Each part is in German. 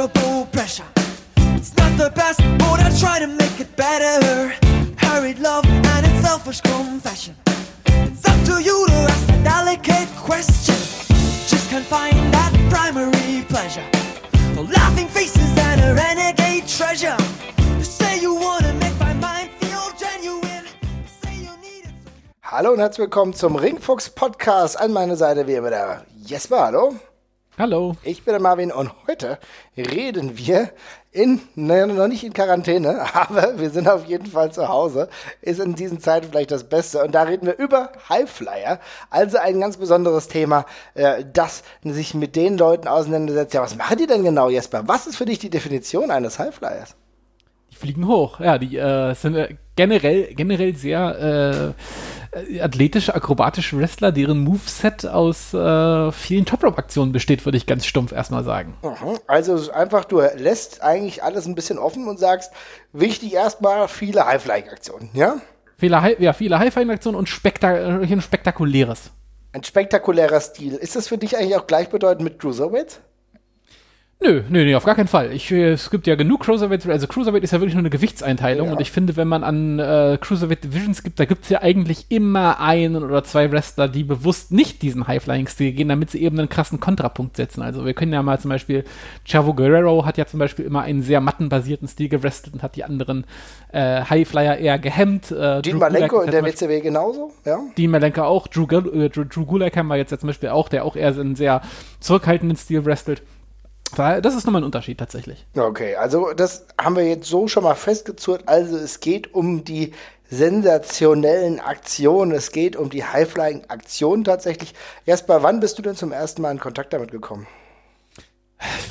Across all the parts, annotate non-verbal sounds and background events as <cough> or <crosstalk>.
unmeasurable pressure. It's not the best, but I try to make it better. Hurried love and its selfish confession. It's up to you to ask a delicate question. Just can't find that primary pleasure. The laughing faces and a renegade treasure. You say you wanna make my mind feel genuine. Hallo und herzlich willkommen zum Ringfuchs Podcast. An meiner Seite wie immer der Jesper, hallo. Hallo. Ich bin der Marvin und heute reden wir in, naja, noch nicht in Quarantäne, <laughs> aber wir sind auf jeden Fall zu Hause. Ist in diesen Zeiten vielleicht das Beste. Und da reden wir über Highflyer. Also ein ganz besonderes Thema, äh, das sich mit den Leuten auseinandersetzt. Ja, was machen die denn genau, Jesper? Was ist für dich die Definition eines Highflyers? Die fliegen hoch. Ja, die äh, sind äh, generell, generell sehr äh, athletische, akrobatische Wrestler, deren Moveset aus äh, vielen Top-Rope-Aktionen besteht, würde ich ganz stumpf erstmal sagen. Mhm. Also einfach, du lässt eigentlich alles ein bisschen offen und sagst, wichtig erstmal viele Highflying-Aktionen, ja? Viele, Hi- ja, viele High-Flying-Aktionen und spektak ein spektakuläres. Ein spektakulärer Stil. Ist das für dich eigentlich auch gleichbedeutend mit Cruiserweights? Nö, nö, nö, auf gar keinen Fall. Ich, äh, es gibt ja genug Cruiserweight, also Cruiserweight ist ja wirklich nur eine Gewichtseinteilung Ja. und ich finde, wenn man an äh, Cruiserweight Divisions gibt, da gibt es ja eigentlich immer einen oder zwei Wrestler, die bewusst nicht diesen High-Flying-Stil gehen, damit sie eben einen krassen Kontrapunkt setzen. Also wir können ja mal zum Beispiel, Chavo Guerrero hat ja zum Beispiel immer einen sehr mattenbasierten Stil gewrestelt und hat die anderen äh, Highflyer eher gehemmt. Äh, Dean Malenko in der Beispiel- WCW genauso, ja? Dean Malenko auch, Drew, Gul äh, Drew, Drew Gulak haben wir jetzt ja zum Beispiel auch, der auch eher einen sehr zurückhaltenden Stil wrestelt. Da- Das ist nochmal ein Unterschied tatsächlich. Okay, also das haben wir jetzt so schon mal festgezurrt. Also es geht um die sensationellen Aktionen, es geht um die Highflying-Aktionen tatsächlich. Jesper, wann bist du denn zum ersten Mal in Kontakt damit gekommen?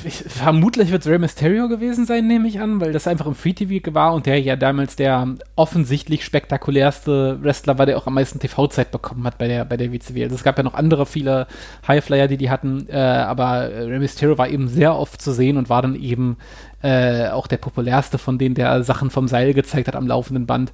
Ich, <laughs> vermutlich wird es Rey Mysterio gewesen sein, nehme ich an, weil das einfach im Free TV war und der ja damals der offensichtlich spektakulärste Wrestler war, der auch am meisten TV-Zeit bekommen hat bei der, bei der WCW. Also es gab ja noch andere viele Highflyer, die die hatten, äh, aber Rey Mysterio war eben sehr oft zu sehen und war dann eben äh, auch der populärste von denen, der Sachen vom Seil gezeigt hat am laufenden Band.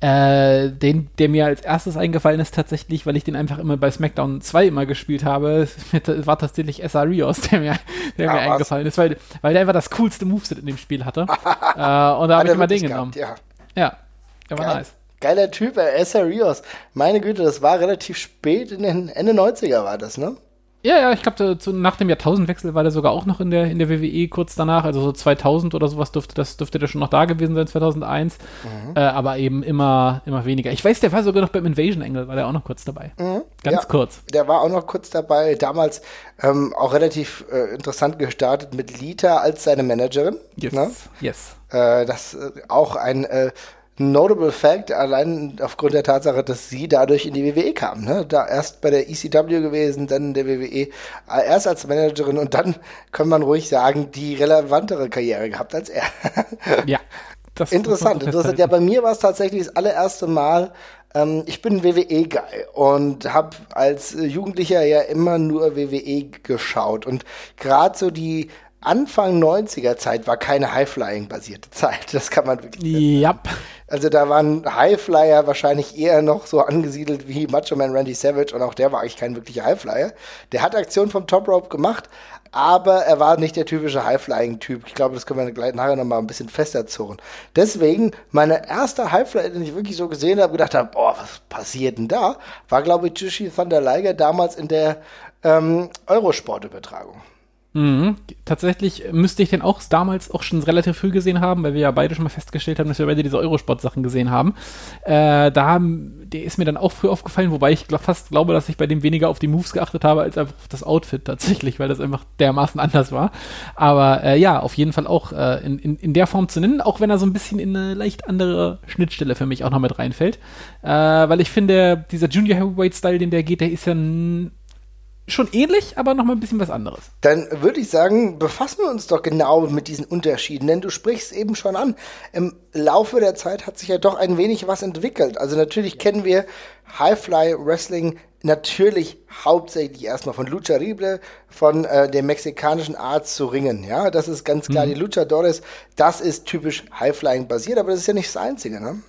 Äh, den, der mir als erstes eingefallen ist tatsächlich, weil ich den einfach immer bei SmackDown 2 immer gespielt habe, <laughs> war tatsächlich. Rios, der mir, der Ah, mir was? eingefallen ist, weil, weil der einfach das coolste Moveset in dem Spiel hatte. <laughs> äh, und da habe ich immer den genommen. gehabt, Ja. Ja, der war Geil. nice. Geiler Typ, äh, Essa Rios. Meine Güte, das war relativ spät in den Ende 90er war das, ne? Ja, ja, ich glaube, nach dem Jahrtausendwechsel war der sogar auch noch in der, in der WWE kurz danach, also so 2000 oder sowas dürfte das dürfte der schon noch da gewesen sein, 2001, Mhm. äh, aber eben immer, immer weniger. Ich weiß, der war sogar noch beim Invasion Angle, war der auch noch kurz dabei. Ganz Mhm. Ja. kurz. Der war auch noch kurz dabei, damals ähm, auch relativ äh, interessant gestartet mit Lita als seine Managerin. Yes. Ne? Yes. Äh, das äh, auch ein äh, notable fact, allein aufgrund der Tatsache, dass sie dadurch in die WWE kam. Ne? Da erst bei der ECW gewesen, dann in der WWE, äh, erst als Managerin und dann kann man ruhig sagen, die relevantere Karriere gehabt als er. <laughs> Ja. Das Interessant, interessant. Ja, bei mir war es tatsächlich das allererste Mal. Ähm, ich bin WWE-Guy und habe als Jugendlicher ja immer nur WWE geschaut. Und gerade so die Anfang 90er Zeit war keine High-Flying-basierte Zeit. Das kann man wirklich. Ja. Also da waren Highflyer wahrscheinlich eher noch so angesiedelt wie Macho Man Randy Savage und auch der war eigentlich kein wirklicher Highflyer. Der hat Aktionen vom Top Rope gemacht, aber er war nicht der typische Highflying-Typ. Ich glaube, das können wir gleich nachher noch mal ein bisschen fester zurren. Deswegen, meine erste Highflyer, den ich wirklich so gesehen habe, gedacht habe, boah, was passiert denn da? War, glaube ich, Jushi Thunder Liger damals in der ähm, Eurosport-Übertragung. Mhm. Tatsächlich müsste ich den auch damals auch schon relativ früh gesehen haben, weil wir ja beide schon mal festgestellt haben, dass wir beide diese Eurosport-Sachen gesehen haben. Äh, da der ist mir dann auch früh aufgefallen, wobei ich glaub, fast glaube, dass ich bei dem weniger auf die Moves geachtet habe, als einfach auf das Outfit tatsächlich, weil das einfach dermaßen <laughs> anders war. Aber äh, ja, auf jeden Fall auch äh, in, in, in der Form zu nennen, auch wenn er so ein bisschen in eine leicht andere Schnittstelle für mich auch noch mit reinfällt. Äh, weil ich finde, dieser Junior Heavyweight-Style, den der geht, der ist ja schon ähnlich, aber noch mal ein bisschen was anderes. Dann würde ich sagen, befassen wir uns doch genau mit diesen Unterschieden, denn du sprichst eben schon an. Im Laufe der Zeit hat sich ja doch ein wenig was entwickelt. Also natürlich kennen wir Highfly Wrestling natürlich hauptsächlich erstmal von Lucha Libre, von äh, der mexikanischen Art zu ringen. Ja, das ist ganz klar. Die Luchadores, das ist typisch Highflying basiert, aber das ist ja nicht das Einzige, ne?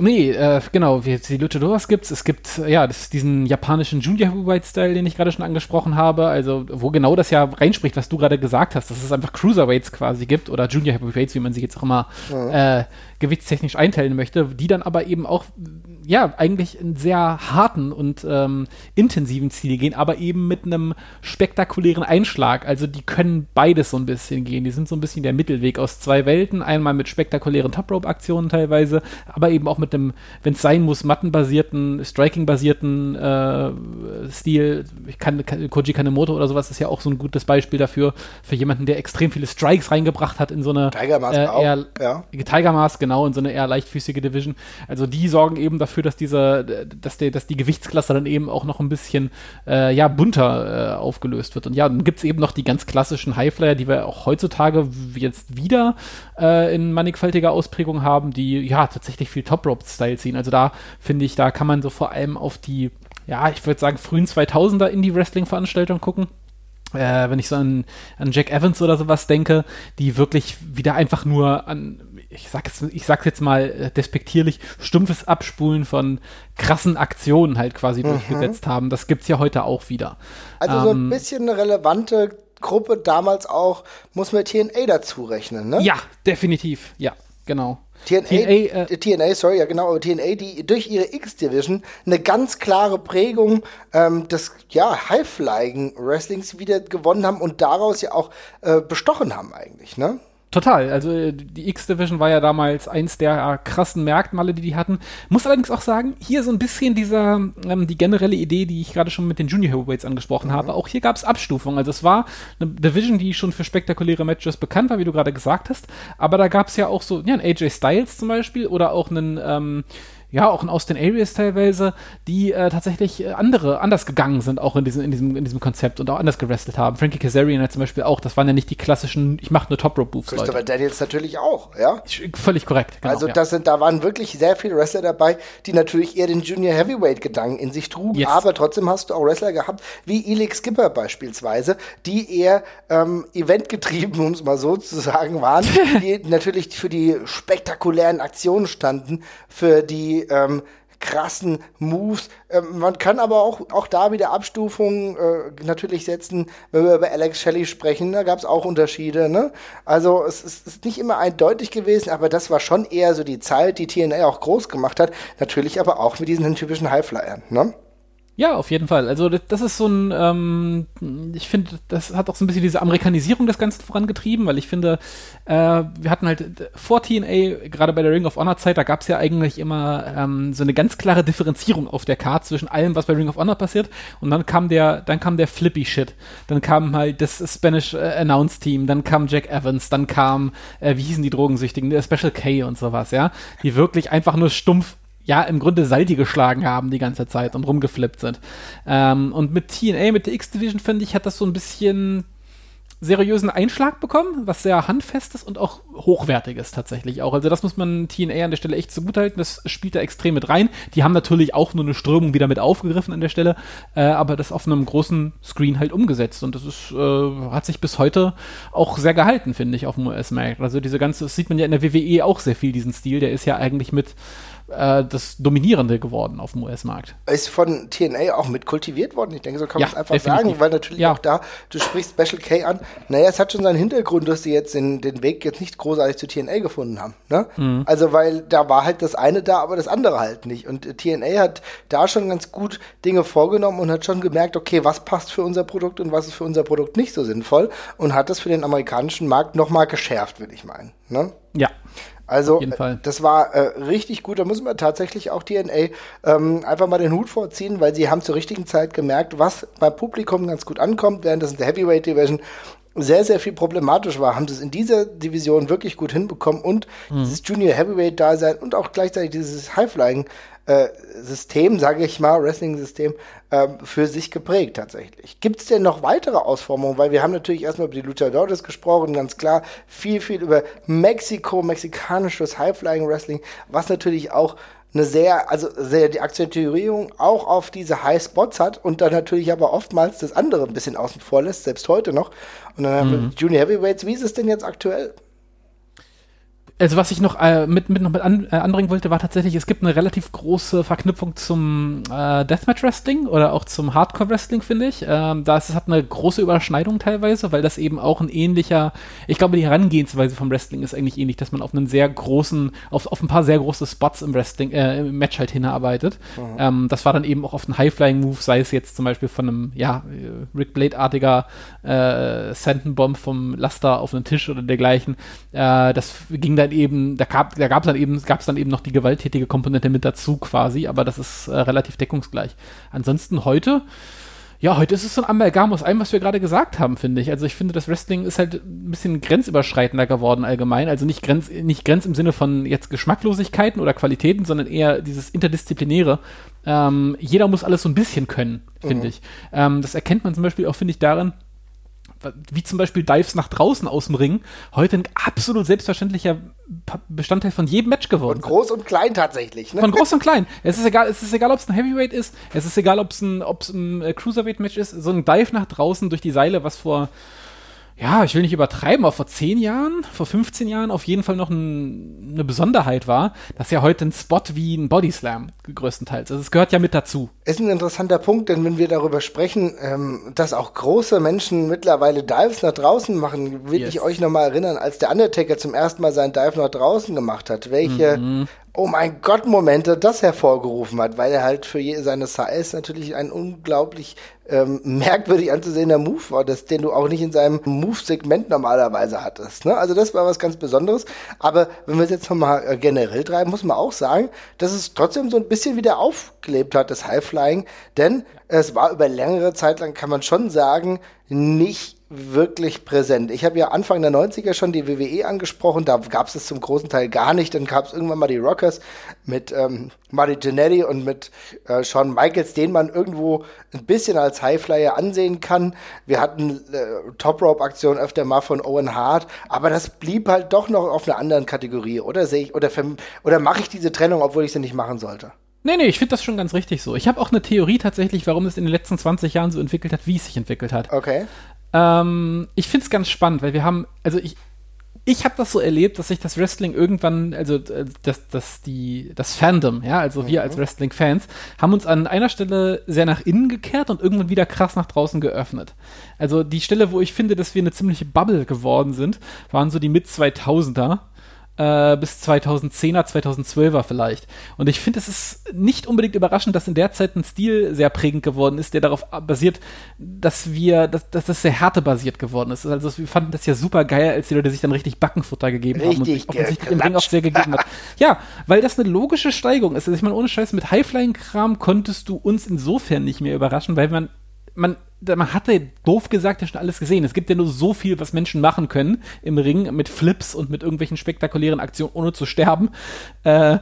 Nee, äh, genau, wie jetzt die Luchadoras gibt's. Es gibt, äh, ja, das, diesen japanischen Junior Heavyweight-Style, den ich gerade schon angesprochen habe, also wo genau das ja reinspricht, was du gerade gesagt hast, dass es einfach Cruiserweights quasi gibt oder Junior Heavyweights, wie man sie jetzt auch immer ja. äh, gewichtstechnisch einteilen möchte, die dann aber eben auch, ja, eigentlich einen sehr harten und ähm, intensiven Stil gehen, aber eben mit einem spektakulären Einschlag. Also die können beides so ein bisschen gehen. Die sind so ein bisschen der Mittelweg aus zwei Welten. Einmal mit spektakulären Top-Rope-Aktionen teilweise, aber eben auch mit einem, wenn es sein muss, mattenbasierten, striking-basierten äh, Stil. Ich kann, Koji Kanemoto oder sowas ist ja auch so ein gutes Beispiel dafür, für jemanden, der extrem viele Strikes reingebracht hat in so eine Tiger Mask äh, eher, auch, ja. Tiger Mask, genau, in so eine eher leichtfüßige Division. Also die sorgen eben dafür, dass diese, dass, der, dass die Gewichtsklasse dann eben auch noch ein bisschen äh, ja, bunter äh, aufgelöst wird. Und ja, dann gibt es eben noch die ganz klassischen Highflyer, die wir auch heutzutage jetzt wieder äh, in mannigfaltiger Ausprägung haben, die ja tatsächlich viel Top-Rope-Style ziehen. Also da finde ich, da kann man so vor allem auf die, ja, ich würde sagen, frühen 2000er Indie-Wrestling-Veranstaltungen gucken äh, wenn ich so an, an Jack Evans oder sowas denke, die wirklich wieder einfach nur an, ich sag jetzt, ich sag's jetzt mal äh, despektierlich, stumpfes Abspulen von krassen Aktionen halt quasi mhm. durchgesetzt haben. Das gibt's ja heute auch wieder. Also ähm, so ein ähm, bisschen eine relevante Gruppe damals auch, muss man TNA dazu rechnen, ne? Ja, definitiv, ja, genau. TNA, TNA, äh, TNA, sorry, ja genau, aber TNA, die durch ihre X-Division eine ganz klare Prägung ähm, des ja, High-Flying-Wrestlings wieder gewonnen haben und daraus ja auch äh, bestochen haben eigentlich, ne? Total. Also äh, die X-Division war ja damals eins der krassen Merkmale, die die hatten. Muss allerdings auch sagen, hier so ein bisschen dieser, ähm, die generelle Idee, die ich gerade schon mit den Junior Heavyweights angesprochen mhm. habe. Auch hier gab es Abstufungen. Also es war eine Division, die schon für spektakuläre Matches bekannt war, wie du gerade gesagt hast. Aber da gab es ja auch so, ja, einen AJ Styles zum Beispiel oder auch einen, ähm, ja, auch in Austin Areas teilweise, die äh, tatsächlich äh, andere, anders gegangen sind, auch in diesem, in, diesem, in diesem Konzept und auch anders gewrestelt haben. Frankie Kazarian hat zum Beispiel auch, das waren ja nicht die klassischen, ich mache nur Top-Rope-Moves. Christopher Leute. Daniels natürlich auch, ja. Völlig korrekt, genau. Also das sind, da waren wirklich sehr viele Wrestler dabei, die natürlich eher den Junior Heavyweight-Gedanken in sich trugen, yes. aber trotzdem hast du auch Wrestler gehabt, wie Elix Skipper beispielsweise, die eher ähm, eventgetrieben, <laughs> um es mal so zu sagen, waren, <laughs> die natürlich für die spektakulären Aktionen standen, für die ähm, krassen Moves. Ähm, man kann aber auch, auch da wieder Abstufungen äh, natürlich setzen, wenn wir über Alex Shelley sprechen. Da gab es auch Unterschiede. Ne? Also es, es ist nicht immer eindeutig gewesen, aber das war schon eher so die Zeit, die TNA auch groß gemacht hat. Natürlich aber auch mit diesen typischen Highflyern. Ne? Ja, auf jeden Fall. Also das ist so ein, ähm, ich finde, das hat auch so ein bisschen diese Amerikanisierung des Ganzen vorangetrieben, weil ich finde, äh, wir hatten halt vor TNA, gerade bei der Ring of Honor Zeit, da gab es ja eigentlich immer ähm, so eine ganz klare Differenzierung auf der Karte zwischen allem, was bei Ring of Honor passiert. Und dann kam der, dann kam der Flippy Shit, dann kam halt das Spanish äh, Announce Team, dann kam Jack Evans, dann kam, äh, wie hießen die Drogensüchtigen, der Special K und sowas, ja, die wirklich einfach nur stumpf ja, im Grunde Saldi geschlagen haben die ganze Zeit und rumgeflippt sind. Ähm, und mit TNA, mit der X-Division, finde ich, hat das so ein bisschen seriösen Einschlag bekommen, was sehr handfest ist und auch hochwertig ist tatsächlich auch. Also das muss man TNA an der Stelle echt zugutehalten. Das spielt da extrem mit rein. Die haben natürlich auch nur eine Strömung wieder mit aufgegriffen an der Stelle, äh, aber das auf einem großen Screen halt umgesetzt. Und das ist, äh, hat sich bis heute auch sehr gehalten, finde ich, auf dem US-Markt. Also diese ganze, das sieht man ja in der WWE auch sehr viel, diesen Stil. Der ist ja eigentlich mit äh, das Dominierende geworden auf dem US-Markt. Ist von TNA auch mit kultiviert worden. Ich denke, so kann man es einfach definitiv. sagen, weil natürlich ja. auch da, du sprichst Special K an, naja, es hat schon seinen Hintergrund, dass sie jetzt den, den Weg jetzt nicht großartig zu TNA gefunden haben. Ne? Mhm. Also, weil da war halt das eine da, aber das andere halt nicht. Und TNA hat da schon ganz gut Dinge vorgenommen und hat schon gemerkt, okay, was passt für unser Produkt und was ist für unser Produkt nicht so sinnvoll und hat das für den amerikanischen Markt nochmal geschärft, würde ich meinen. Ne? Ja, also das war äh, richtig gut. Da muss man tatsächlich auch DNA ähm, einfach mal den Hut vorziehen, weil sie haben zur richtigen Zeit gemerkt, was beim Publikum ganz gut ankommt, während das in der Heavyweight Division sehr, sehr viel problematisch war, haben sie es in dieser Division wirklich gut hinbekommen und mhm. dieses Junior Heavyweight Dasein und auch gleichzeitig dieses Highflying äh, sage ich mal, Wrestling-System, äh, für sich geprägt tatsächlich. Gibt es denn noch weitere Ausformungen? Weil wir haben natürlich erstmal über die Luchadores gesprochen, ganz klar viel, viel über Mexiko, mexikanisches High-Flying-Wrestling, was natürlich auch eine sehr, also sehr die Akzentuierung auch auf diese High Spots hat und dann natürlich aber oftmals das andere ein bisschen außen vor lässt, selbst heute noch. Und dann haben wir mhm. Junior Heavyweights. Wie ist es denn jetzt aktuell? Also was ich noch äh, mit, mit noch mit an, äh, anbringen wollte, war tatsächlich, es gibt eine relativ große Verknüpfung zum äh, Deathmatch Wrestling oder auch zum Hardcore Wrestling, finde ich. Ähm, da ist, es hat eine große Überschneidung teilweise, weil das eben auch ein ähnlicher, ich glaube, die Herangehensweise vom Wrestling ist eigentlich ähnlich, dass man auf einen sehr großen, auf, auf ein paar sehr große Spots im Wrestling, äh, im Match halt hinarbeitet. Mhm. Ähm, das war dann eben auch auf einen High-Flying-Move, sei es jetzt zum Beispiel von einem, ja, Rick Blade-artiger äh, Bomb vom Laster auf einen Tisch oder dergleichen. Äh, das ging dann eben, da gab da gab's dann eben, gab's dann eben noch die gewalttätige Komponente mit dazu quasi, aber das ist äh, relativ deckungsgleich. Ansonsten heute, ja, heute ist es so ein Amalgam aus allem, was wir gerade gesagt haben, finde ich. Also ich finde, das Wrestling ist halt ein bisschen grenzüberschreitender geworden allgemein. Also nicht Grenz, nicht Grenz im Sinne von jetzt Geschmacklosigkeiten oder Qualitäten, sondern eher dieses Interdisziplinäre. Ähm, jeder muss alles so ein bisschen können, finde mhm. ich. Ähm, das erkennt man zum Beispiel auch, finde ich, darin, wie zum Beispiel Dives nach draußen aus dem Ring, heute ein absolut selbstverständlicher Bestandteil von jedem Match geworden. Von groß und klein tatsächlich. Ne? Von groß und klein. Es ist egal, es ist egal, ob es ein Heavyweight ist, es ist egal, ob es ein, ob's ein äh, Cruiserweight-Match ist, so ein Dive nach draußen durch die Seile, was vor ja, ich will nicht übertreiben, aber vor zehn Jahren, vor 15 Jahren auf jeden Fall noch ein, eine Besonderheit war, dass ja heute ein Spot wie ein Bodyslam größtenteils. Also es gehört ja mit dazu. Ist ein interessanter Punkt, denn wenn wir darüber sprechen, ähm, dass auch große Menschen mittlerweile Dives nach draußen machen, will yes. ich euch nochmal erinnern, als der Undertaker zum ersten Mal seinen Dive nach draußen gemacht hat, welche mhm oh mein Gott Momente das hervorgerufen hat, weil er halt für seine Size natürlich ein unglaublich ähm, merkwürdig anzusehender Move war, das, den du auch nicht in seinem Move-Segment normalerweise hattest. Ne? Also das war was ganz Besonderes. Aber wenn wir es jetzt nochmal äh, generell treiben, muss man auch sagen, dass es trotzdem so ein bisschen wieder aufgelebt hat, das High-Flying. Denn es war über längere Zeit lang, kann man schon sagen, nicht wirklich präsent. Ich habe ja Anfang der 90er schon die WWE angesprochen, da gab es es zum großen Teil gar nicht. Dann gab es irgendwann mal die Rockers mit ähm, Marty Jannetty und mit äh, Shawn Michaels, den man irgendwo ein bisschen als Highflyer ansehen kann. Wir hatten äh, Top Rope Aktionen öfter mal von Owen Hart, aber das blieb halt doch noch auf einer anderen Kategorie, oder sehe ich oder oder mache ich diese Trennung, obwohl ich sie nicht machen sollte? Nee, nee, ich finde das schon ganz richtig so. Ich habe auch eine Theorie tatsächlich, warum es in den letzten 20 Jahren so entwickelt hat, wie es sich entwickelt hat. Okay. Ähm, ich finde es ganz spannend, weil wir haben, also ich, ich habe das so erlebt, dass sich das Wrestling irgendwann, also äh, das, das, die, das Fandom, ja, also wir als mhm. Wrestling-Fans, haben uns an einer Stelle sehr nach innen gekehrt und irgendwann wieder krass nach draußen geöffnet. Also die Stelle, wo ich finde, dass wir eine ziemliche Bubble geworden sind, waren so die Mit-2000er äh, bis 2010er, 2012er vielleicht. Und ich finde, es ist nicht unbedingt überraschend, dass in der Zeit ein Stil sehr prägend geworden ist, der darauf basiert, dass wir, dass, dass das sehr härtebasiert geworden ist. Also wir fanden das ja super geil, als die Leute sich dann richtig Backenfutter gegeben richtig haben und sich offensichtlich im Ring auch sehr gegeben hat. <laughs> Ja, weil das eine logische Steigung ist. Also ich meine, ohne Scheiß, mit Highflying-Kram konntest du uns insofern nicht mehr überraschen, weil man man, man hatte doof gesagt ja schon alles gesehen. Es gibt ja nur so viel, was Menschen machen können im Ring mit Flips und mit irgendwelchen spektakulären Aktionen, ohne zu sterben. Äh,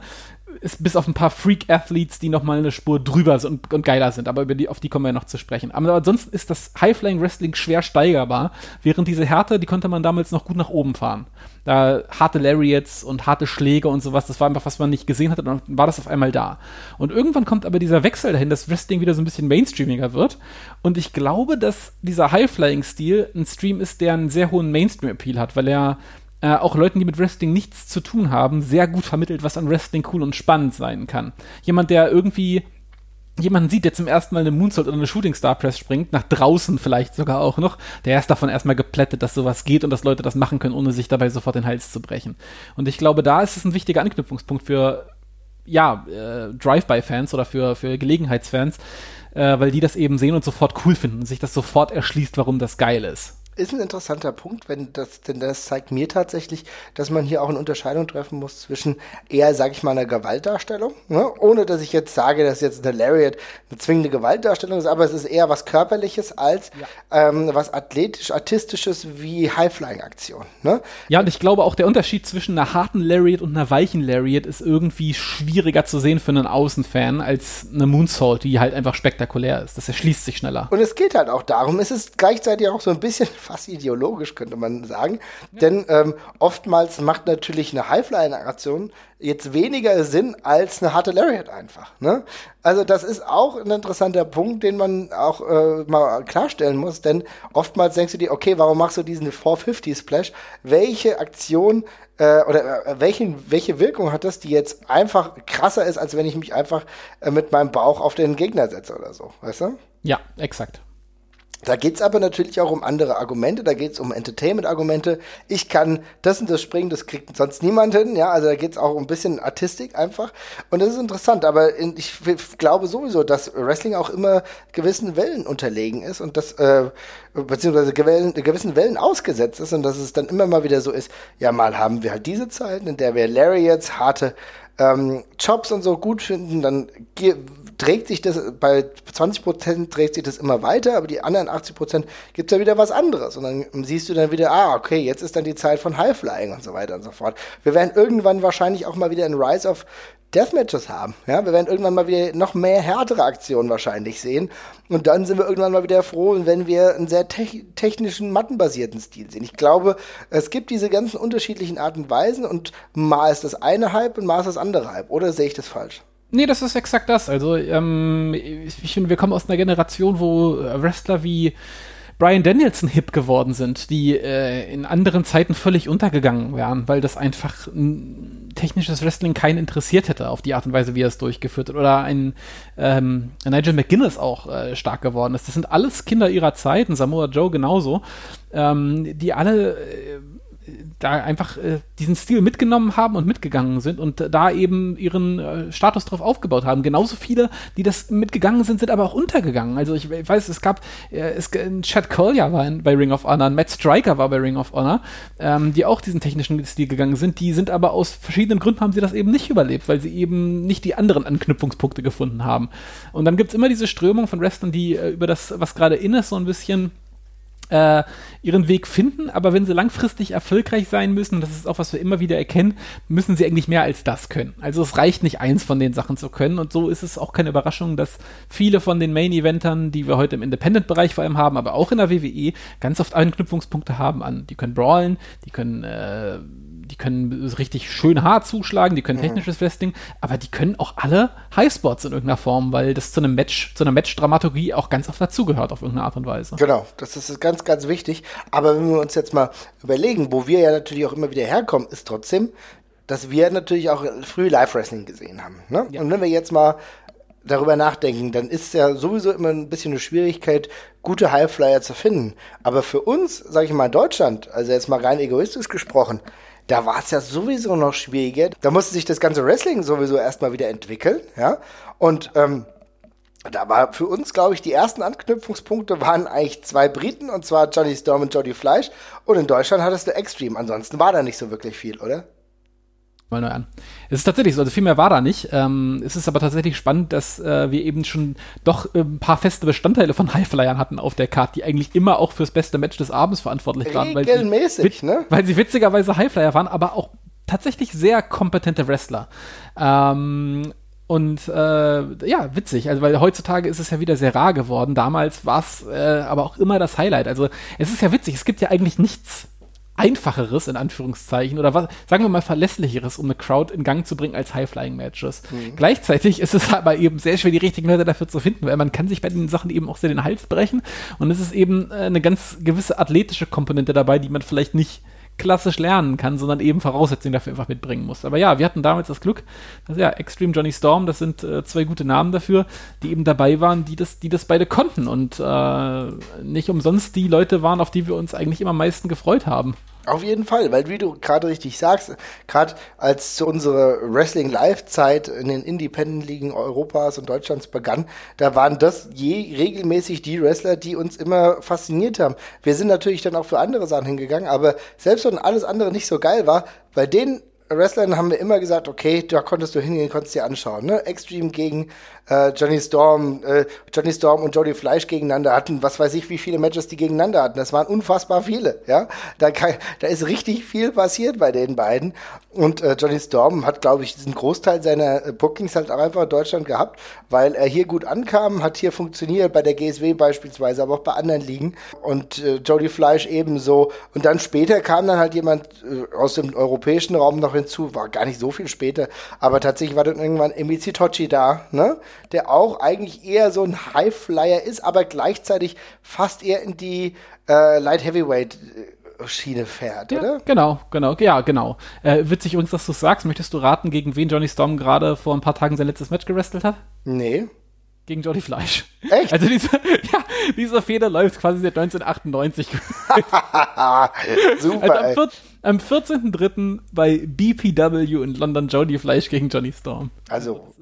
ist bis auf ein paar Freak-Athletes, die nochmal eine Spur drüber sind und, geiler sind, aber über die, auf die kommen wir noch zu sprechen. Aber ansonsten ist das High-Flying-Wrestling schwer steigerbar, während diese Härte, die konnte man damals noch gut nach oben fahren. Da harte Lariats und harte Schläge und sowas, das war einfach, was man nicht gesehen hatte, dann war das auf einmal da. Und irgendwann kommt aber dieser Wechsel dahin, dass Wrestling wieder so ein bisschen mainstreamiger wird. Und ich glaube, dass dieser High-Flying-Stil ein Stream ist, der einen sehr hohen Mainstream-Appeal hat, weil er äh, auch Leuten, die mit Wrestling nichts zu tun haben, sehr gut vermittelt, was an Wrestling cool und spannend sein kann. Jemand, der irgendwie jemanden sieht, der zum ersten Mal eine Moonsault oder eine Shooting Star Press springt, nach draußen vielleicht sogar auch noch, der ist davon erstmal geplättet, dass sowas geht und dass Leute das machen können, ohne sich dabei sofort den Hals zu brechen. Und ich glaube, da ist es ein wichtiger Anknüpfungspunkt für ja, äh, Drive-by-Fans oder für, für Gelegenheitsfans, äh, weil die das eben sehen und sofort cool finden und sich das sofort erschließt, warum das geil ist ist ein interessanter Punkt, wenn das, denn das zeigt mir tatsächlich, dass man hier auch eine Unterscheidung treffen muss zwischen eher, sag ich mal, einer Gewaltdarstellung, ne? ohne dass ich jetzt sage, dass jetzt eine Lariat eine zwingende Gewaltdarstellung ist, aber es ist eher was Körperliches als ja. ähm, was athletisch, artistisches wie High-Flying-Aktion. Ne? Ja, und ich glaube auch der Unterschied zwischen einer harten Lariat und einer weichen Lariat ist irgendwie schwieriger zu sehen für einen Außenfan als eine Moonsault, die halt einfach spektakulär ist. Das erschließt sich schneller. Und es geht halt auch darum, es ist gleichzeitig auch so ein bisschen fast ideologisch, könnte man sagen. Ja. Denn ähm, oftmals macht natürlich eine Highfly-Aktion jetzt weniger Sinn als eine harte Lariat einfach. Ne? Also das ist auch ein interessanter Punkt, den man auch äh, mal klarstellen muss, denn oftmals denkst du dir, okay, warum machst du diesen 450 Splash? Welche Aktion äh, oder äh, welchen, welche Wirkung hat das, die jetzt einfach krasser ist, als wenn ich mich einfach äh, mit meinem Bauch auf den Gegner setze oder so, weißt du? Ja, exakt. Da geht's aber natürlich auch um andere Argumente, da geht's um Entertainment-Argumente. Ich kann das und das springen, das kriegt sonst niemand hin, ja, also da geht's auch um ein bisschen Artistik einfach. Und das ist interessant, aber ich glaube sowieso, dass Wrestling auch immer gewissen Wellen unterlegen ist und das, äh, beziehungsweise gewellen, gewissen Wellen ausgesetzt ist und dass es dann immer mal wieder so ist, ja, mal haben wir halt diese Zeit, in der wir Lariats, harte ähm, Chops und so gut finden, dann trägt sich das, bei 20 Prozent trägt sich das immer weiter, aber die anderen 80 Prozent gibt es ja wieder was anderes. Und dann siehst du dann wieder, ah, okay, jetzt ist dann die Zeit von Highflying und so weiter und so fort. Wir werden irgendwann wahrscheinlich auch mal wieder ein Rise of Deathmatches haben. Ja, wir werden irgendwann mal wieder noch mehr härtere Aktionen wahrscheinlich sehen. Und dann sind wir irgendwann mal wieder froh, wenn wir einen sehr te technischen, mattenbasierten Stil sehen. Ich glaube, es gibt diese ganzen unterschiedlichen Arten und Weisen und mal ist das eine Hype und mal ist das andere Hype. Oder sehe ich das falsch? Nee, das ist exakt das. Also, ähm, ich finde, wir kommen aus einer Generation, wo Wrestler wie Brian Danielson hip geworden sind, die äh, in anderen Zeiten völlig untergegangen wären, weil das einfach technisches Wrestling keinen interessiert hätte auf die Art und Weise, wie er es durchgeführt hat. Oder ein ähm, Nigel McGuinness auch äh, stark geworden ist. Das sind alles Kinder ihrer Zeit, ein Samoa Joe genauso, ähm, die alle äh, da einfach äh, diesen Stil mitgenommen haben und mitgegangen sind und äh, da eben ihren äh, Status drauf aufgebaut haben. Genauso viele, die das mitgegangen sind, sind aber auch untergegangen. Also ich, ich weiß, es gab, äh, es, Chad Collier war in, bei Ring of Honor, Matt Striker war bei Ring of Honor, ähm, die auch diesen technischen Stil gegangen sind. Die sind aber aus verschiedenen Gründen haben sie das eben nicht überlebt, weil sie eben nicht die anderen Anknüpfungspunkte gefunden haben. Und dann gibt's immer diese Strömung von Wrestlern, die äh, über das, was gerade in ist, so ein bisschen äh, ihren Weg finden, aber wenn sie langfristig erfolgreich sein müssen, und das ist auch was wir immer wieder erkennen, müssen sie eigentlich mehr als das können. Also es reicht nicht eins von den Sachen zu können und so ist es auch keine Überraschung, dass viele von den Main-Eventern, die wir heute im Independent-Bereich vor allem haben, aber auch in der WWE, ganz oft Anknüpfungspunkte haben an, die können brawlen, die können äh, können richtig schön hart zuschlagen, die können mhm. technisches Wrestling, aber die können auch alle Highspots in irgendeiner Form, weil das zu einem Match, zu einer Match-Dramaturgie auch ganz oft dazugehört auf irgendeine Art und Weise. Genau, das ist ganz, ganz wichtig. Aber wenn wir uns jetzt mal überlegen, wo wir ja natürlich auch immer wieder herkommen, ist trotzdem, dass wir natürlich auch früh Live-Wrestling gesehen haben. Ne? Ja. Und wenn wir jetzt mal darüber nachdenken, dann ist ja sowieso immer ein bisschen eine Schwierigkeit, gute Highflyer zu finden. Aber für uns, sage ich mal, Deutschland, also jetzt mal rein egoistisch gesprochen, da war es ja sowieso noch schwieriger. Da musste sich das ganze Wrestling sowieso erstmal wieder entwickeln, ja. Und ähm, da war für uns, glaube ich, die ersten Anknüpfungspunkte waren eigentlich zwei Briten, und zwar Johnny Storm und Jody Fleisch. Und in Deutschland hattest du Extreme. Ansonsten war da nicht so wirklich viel, oder? Mal neu an. Es ist tatsächlich so, also viel mehr war da nicht. Ähm, es ist aber tatsächlich spannend, dass äh, wir eben schon doch äh, ein paar feste Bestandteile von <laughs> Highflyern hatten auf der Karte, die eigentlich immer auch fürs beste Match des Abends verantwortlich waren. Regelmäßig, weil sie, ne? Weil sie witzigerweise Highflyer waren, aber auch tatsächlich sehr kompetente Wrestler. Ähm, und äh, ja, witzig, also weil heutzutage ist es ja wieder sehr rar geworden. Damals war es äh, aber auch immer das Highlight. Also es ist ja witzig, es gibt ja eigentlich nichts einfacheres, in Anführungszeichen, oder was, sagen wir mal verlässlicheres, um eine Crowd in Gang zu bringen als High-Flying-Matches. Mhm. Gleichzeitig ist es aber eben sehr schwer, die richtigen Leute dafür zu finden, weil man kann sich bei den Sachen eben auch sehr den Hals brechen und es ist eben äh, eine ganz gewisse athletische Komponente dabei, die man vielleicht nicht klassisch lernen kann, sondern eben Voraussetzungen dafür einfach mitbringen muss. Aber ja, wir hatten damals das Glück, dass ja, Extreme Johnny Storm, das sind äh, zwei gute Namen dafür, die eben dabei waren, die das, die das beide konnten und äh, nicht umsonst die Leute waren, auf die wir uns eigentlich immer am meisten gefreut haben. Auf jeden Fall, weil wie du gerade richtig sagst, gerade als unsere Wrestling Live-Zeit in den Independent-Ligen Europas und Deutschlands begann, da waren das je regelmäßig die Wrestler, die uns immer fasziniert haben. Wir sind natürlich dann auch für andere Sachen hingegangen, aber selbst wenn alles andere nicht so geil war, bei denen Wrestlern haben wir immer gesagt, okay, da konntest du hingehen, konntest dir anschauen. Ne? Extreme gegen äh, Johnny Storm, äh, Johnny Storm und Jody Fleisch gegeneinander hatten, was weiß ich, wie viele Matches die gegeneinander hatten. Das waren unfassbar viele, ja. Da, da ist richtig viel passiert bei den beiden. Und äh, Johnny Storm hat, glaube ich, diesen Großteil seiner äh, Bookings halt auch einfach in Deutschland gehabt, weil er hier gut ankam, hat hier funktioniert, bei der GSW beispielsweise, aber auch bei anderen Ligen. Und äh, Jody Fleisch ebenso. Und dann später kam dann halt jemand äh, aus dem europäischen Raum noch hinzu, war gar nicht so viel später, aber tatsächlich war dann irgendwann Emizi Tochi da, ne? Der auch eigentlich eher so ein Highflyer ist, aber gleichzeitig fast eher in die äh, Light Heavyweight äh, Schiene fährt, ja, oder? Genau, genau, ja, genau. Äh, witzig übrigens, dass du es sagst. Möchtest du raten, gegen wen Johnny Storm gerade vor ein paar Tagen sein letztes Match gewrestelt hat? Nee. Gegen Jody Fleisch. Echt? Also diese, <laughs> ja, diese Feder läuft quasi seit 1998. <laughs> Super. Also am, 4, am 14.03. bei BPW in London Jody Fleisch gegen Johnny Storm. Also,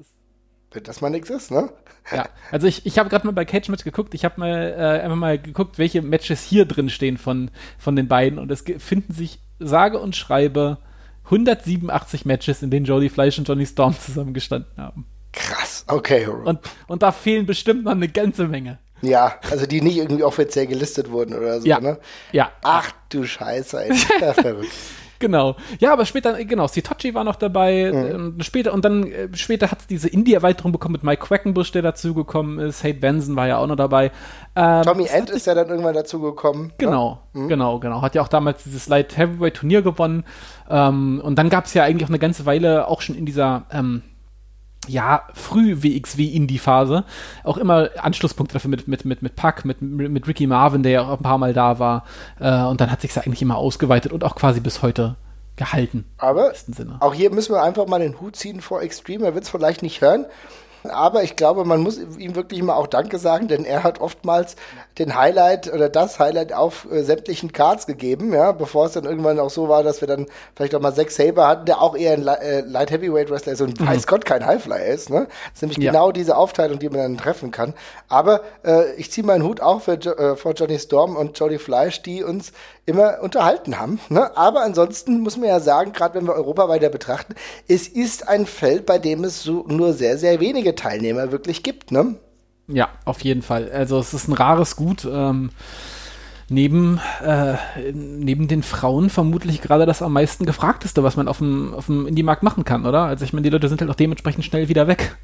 wenn das mal nichts ist, ne? Ja, also ich, ich habe gerade mal bei Cage Match geguckt, ich habe mal äh, einfach mal geguckt, welche Matches hier drin stehen von, von den beiden und es finden sich sage und schreibe 187 Matches, in denen Jody Fleisch und Johnny Storm <laughs> zusammengestanden haben. Krass, okay. Und, und da fehlen bestimmt noch eine ganze Menge. Ja, also die nicht irgendwie offiziell gelistet wurden oder so, Ja. ne? Ja, Ach du Scheiße, ey. <laughs> Genau. Ja, aber später, genau, Sitochi war noch dabei. Mhm. äh, Später, und dann äh, später hat es diese Indie-Erweiterung bekommen mit Mike Quackenbush, der dazugekommen ist. Hate Benson war ja auch noch dabei. Ähm, Tommy End ist ja dann irgendwann dazugekommen. Ne? Genau, genau, genau. Hat ja auch damals dieses Light Heavyweight Turnier gewonnen. Ähm, und dann gab es ja eigentlich auch eine ganze Weile auch schon in dieser, ähm, ja, früh WXW-Indie-Phase auch immer Anschlusspunkte dafür mit, mit, mit, mit Puck, mit, mit Ricky Marvin, der ja auch ein paar Mal da war. Äh, und dann hat sich eigentlich immer ausgeweitet und auch quasi bis heute gehalten. Aber auch hier müssen wir einfach mal den Hut ziehen vor Extreme. Er wird es vielleicht nicht hören. Aber ich glaube, man muss ihm wirklich mal auch Danke sagen, denn er hat oftmals den Highlight oder das Highlight auf äh, sämtlichen Cards gegeben, ja, bevor es dann irgendwann auch so war, dass wir dann vielleicht auch mal Zack Saber hatten, der auch eher ein äh, Light Heavyweight Wrestler ist und weiß Gott kein Highflyer ist, ne? Das ist nämlich Ja. genau diese Aufteilung, die man dann treffen kann. Aber äh, ich ziehe meinen Hut auch für, äh, vor Johnny Storm und Jody Fleisch, die uns immer unterhalten haben. Ne? Aber ansonsten muss man ja sagen, gerade wenn wir Europa weiter betrachten, es ist ein Feld, bei dem es so nur sehr, sehr wenige Teilnehmer wirklich gibt. Ne? Ja, auf jeden Fall. Also es ist ein rares Gut. Ähm, neben, äh, neben den Frauen vermutlich gerade das am meisten gefragteste, was man auf dem, auf dem Indie-Markt machen kann, oder? Also ich meine, die Leute sind halt auch dementsprechend schnell wieder weg.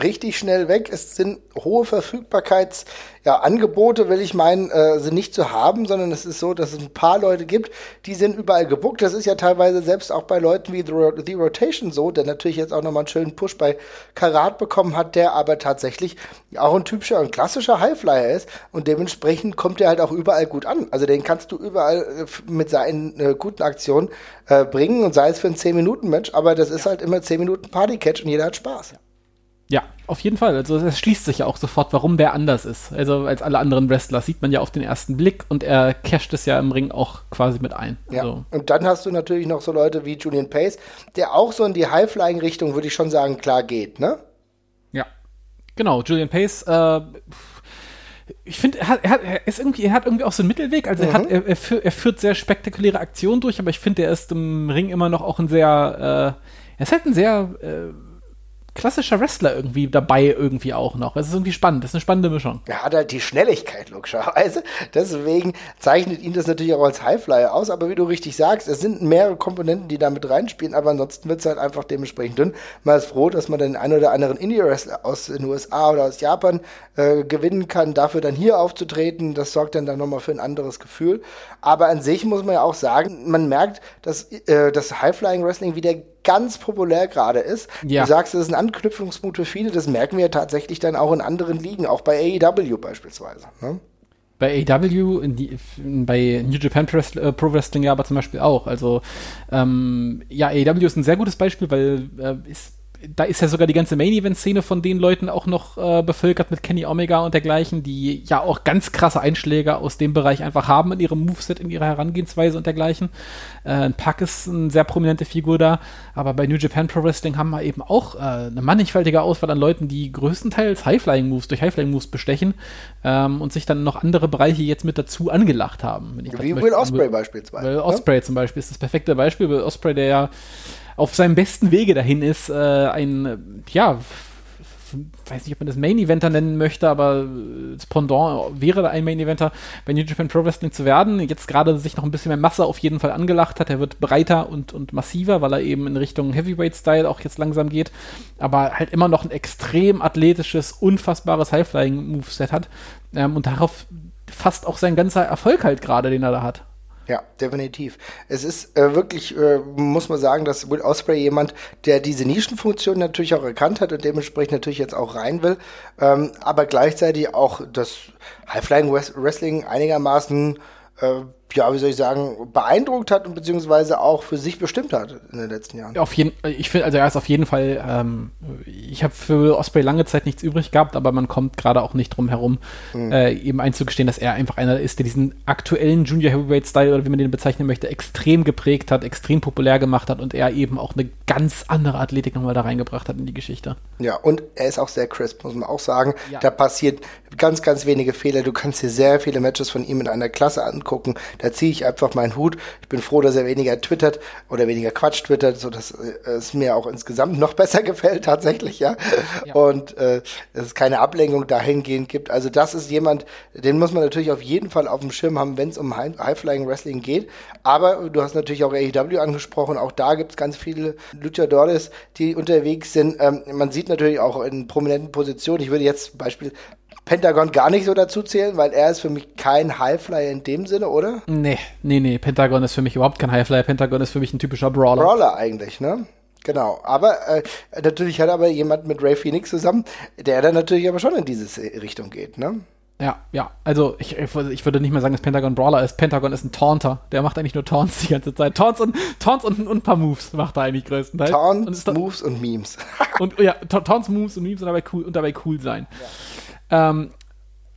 Richtig schnell weg. Es sind hohe Verfügbarkeits, ja, will ich meinen, äh, sind nicht zu haben, sondern es ist so, dass es ein paar Leute gibt, die sind überall gebuckt. Das ist ja teilweise selbst auch bei Leuten wie The, Ro The Rotation so, der natürlich jetzt auch nochmal einen schönen Push bei Karat bekommen hat, der aber tatsächlich auch ein typischer und klassischer Highflyer ist und dementsprechend kommt er halt auch überall gut an. Also den kannst du überall äh, mit seinen äh, guten Aktionen äh, bringen und sei es für ein 10-Minuten-Match, aber das ist halt immer 10 Minuten Party-Catch und jeder hat Spaß. Ja, auf jeden Fall. Also es schließt sich ja auch sofort, warum der anders ist. Also als alle anderen Wrestler sieht man ja auf den ersten Blick und er casht es ja im Ring auch quasi mit ein. Ja. Also, Und dann hast du natürlich noch so Leute wie Julian Pace, der auch so in die High-Flying-Richtung, würde ich schon sagen, klar geht, ne? ja. Genau, Julian Pace, äh, ich finde, er, hat- er, hat- er ist irgendwie, er hat irgendwie auch so einen Mittelweg. Also er, hat, er, er, führt, er führt sehr spektakuläre Aktionen durch, aber ich finde, er ist im Ring immer noch auch ein sehr, äh, er ist halt ein sehr äh, klassischer Wrestler irgendwie dabei irgendwie auch noch. Es ist irgendwie spannend, das ist eine spannende Mischung. Er hat halt die Schnelligkeit, logischerweise. Deswegen zeichnet ihn das natürlich auch als Highflyer aus. Aber wie du richtig sagst, es sind mehrere Komponenten, die da mit reinspielen. Aber ansonsten wird es halt einfach dementsprechend dünn. Man ist froh, dass man den einen oder anderen Indie-Wrestler aus den USA oder aus Japan äh, gewinnen kann, dafür dann hier aufzutreten. Das sorgt dann, dann nochmal für ein anderes Gefühl. Aber an sich muss man ja auch sagen, man merkt, dass äh, das High-Flying-Wrestling wieder ganz populär gerade ist. Ja. Du sagst, es ist ein Anknüpfungspunkt für viele. Das merken wir ja tatsächlich dann auch in anderen Ligen, auch bei AEW beispielsweise. Ne? Bei AW, die, bei New Japan Pro Wrestling, äh, Pro Wrestling ja aber zum Beispiel auch. Also, ähm, ja, AW ist ein sehr gutes Beispiel, weil äh, ist, da ist ja sogar die ganze Main-Event-Szene von den Leuten auch noch äh, bevölkert mit Kenny Omega und dergleichen, die ja auch ganz krasse Einschläge aus dem Bereich einfach haben in ihrem Moveset, in ihrer Herangehensweise und dergleichen. Äh, ein Pack ist eine sehr prominente Figur da, aber bei New Japan Pro Wrestling haben wir eben auch äh, eine mannigfaltige Auswahl an Leuten, die größtenteils High-Flying-Moves durch High-Flying-Moves bestechen ähm, und sich dann noch andere Bereiche jetzt mit dazu angelacht haben. Wie Will Osprey beispielsweise. Will ne? Osprey zum Beispiel ist das perfekte Beispiel. Will Osprey, der ja auf seinem besten Wege dahin ist, äh, ein, ja, weiß nicht, ob man das Main Eventer nennen möchte, aber das Pendant wäre ein Main Eventer bei New Japan Pro Wrestling zu werden. Jetzt gerade sich noch ein bisschen mehr Masse auf jeden Fall angelacht hat. Er wird breiter und, und massiver, weil er eben in Richtung Heavyweight Style auch jetzt langsam geht. Aber halt immer noch ein extrem athletisches, unfassbares High-Flying Moveset hat. Ähm, und darauf fast auch sein ganzer Erfolg halt gerade, den er da hat. Ja, definitiv. Es ist äh, wirklich, äh, muss man sagen, dass Will Osprey jemand, der diese Nischenfunktion natürlich auch erkannt hat und dementsprechend natürlich jetzt auch rein will, ähm, aber gleichzeitig auch das High-Flying Wrestling einigermaßen äh, ja, wie soll ich sagen, beeindruckt hat und beziehungsweise auch für sich bestimmt hat in den letzten Jahren. Auf jeden, ich finde, also er ist auf jeden Fall, ähm, ich habe für Osprey lange Zeit nichts übrig gehabt, aber man kommt gerade auch nicht drum herum, mhm. äh, eben einzugestehen, dass er einfach einer ist, der diesen aktuellen Junior Heavyweight Style oder wie man den bezeichnen möchte, extrem geprägt hat, extrem populär gemacht hat und er eben auch eine ganz andere Athletik nochmal da reingebracht hat in die Geschichte. Ja, und er ist auch sehr crisp, muss man auch sagen. Ja. Da passiert ganz, ganz wenige Fehler. Du kannst dir sehr viele Matches von ihm in einer Klasse angucken da ziehe ich einfach meinen Hut. Ich bin froh, dass er weniger twittert oder weniger Quatsch twittert, so dass äh, es mir auch insgesamt noch <laughs> besser gefällt tatsächlich, ja. ja. Und äh, dass es keine Ablenkung dahingehend gibt. Also das ist jemand, den muss man natürlich auf jeden Fall auf dem Schirm haben, wenn es um High-Flying Wrestling geht. Aber du hast natürlich auch AEW angesprochen. Auch da gibt es ganz viele Luchadores, die unterwegs sind. Ähm, man sieht natürlich auch in prominenten Positionen. Ich würde jetzt zum Beispiel Pentagon gar nicht so dazu zählen, weil er ist für mich kein Highflyer in dem Sinne, oder? Nee, nee, nee. Pentagon ist für mich überhaupt kein Highflyer. Pentagon ist für mich ein typischer Brawler. Brawler eigentlich, ne? Genau. Aber äh, natürlich hat aber jemand mit Ray Phoenix zusammen, der dann natürlich aber schon in diese Richtung geht, ne? Ja, ja. Also ich, ich würde nicht mehr sagen, dass Pentagon Brawler ist. Pentagon ist ein Taunter. Der macht eigentlich nur Taunts die ganze Zeit. Taunts und, Taunts und, und ein paar Moves macht er eigentlich größtenteils. Taunts, und Moves und Memes. <laughs> und ja, Taunts, Moves und Memes und dabei cool, und dabei cool sein. Ja. Ähm,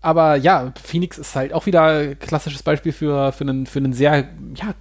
aber ja, Phoenix ist halt auch wieder ein klassisches Beispiel für, für, einen, für einen sehr ja,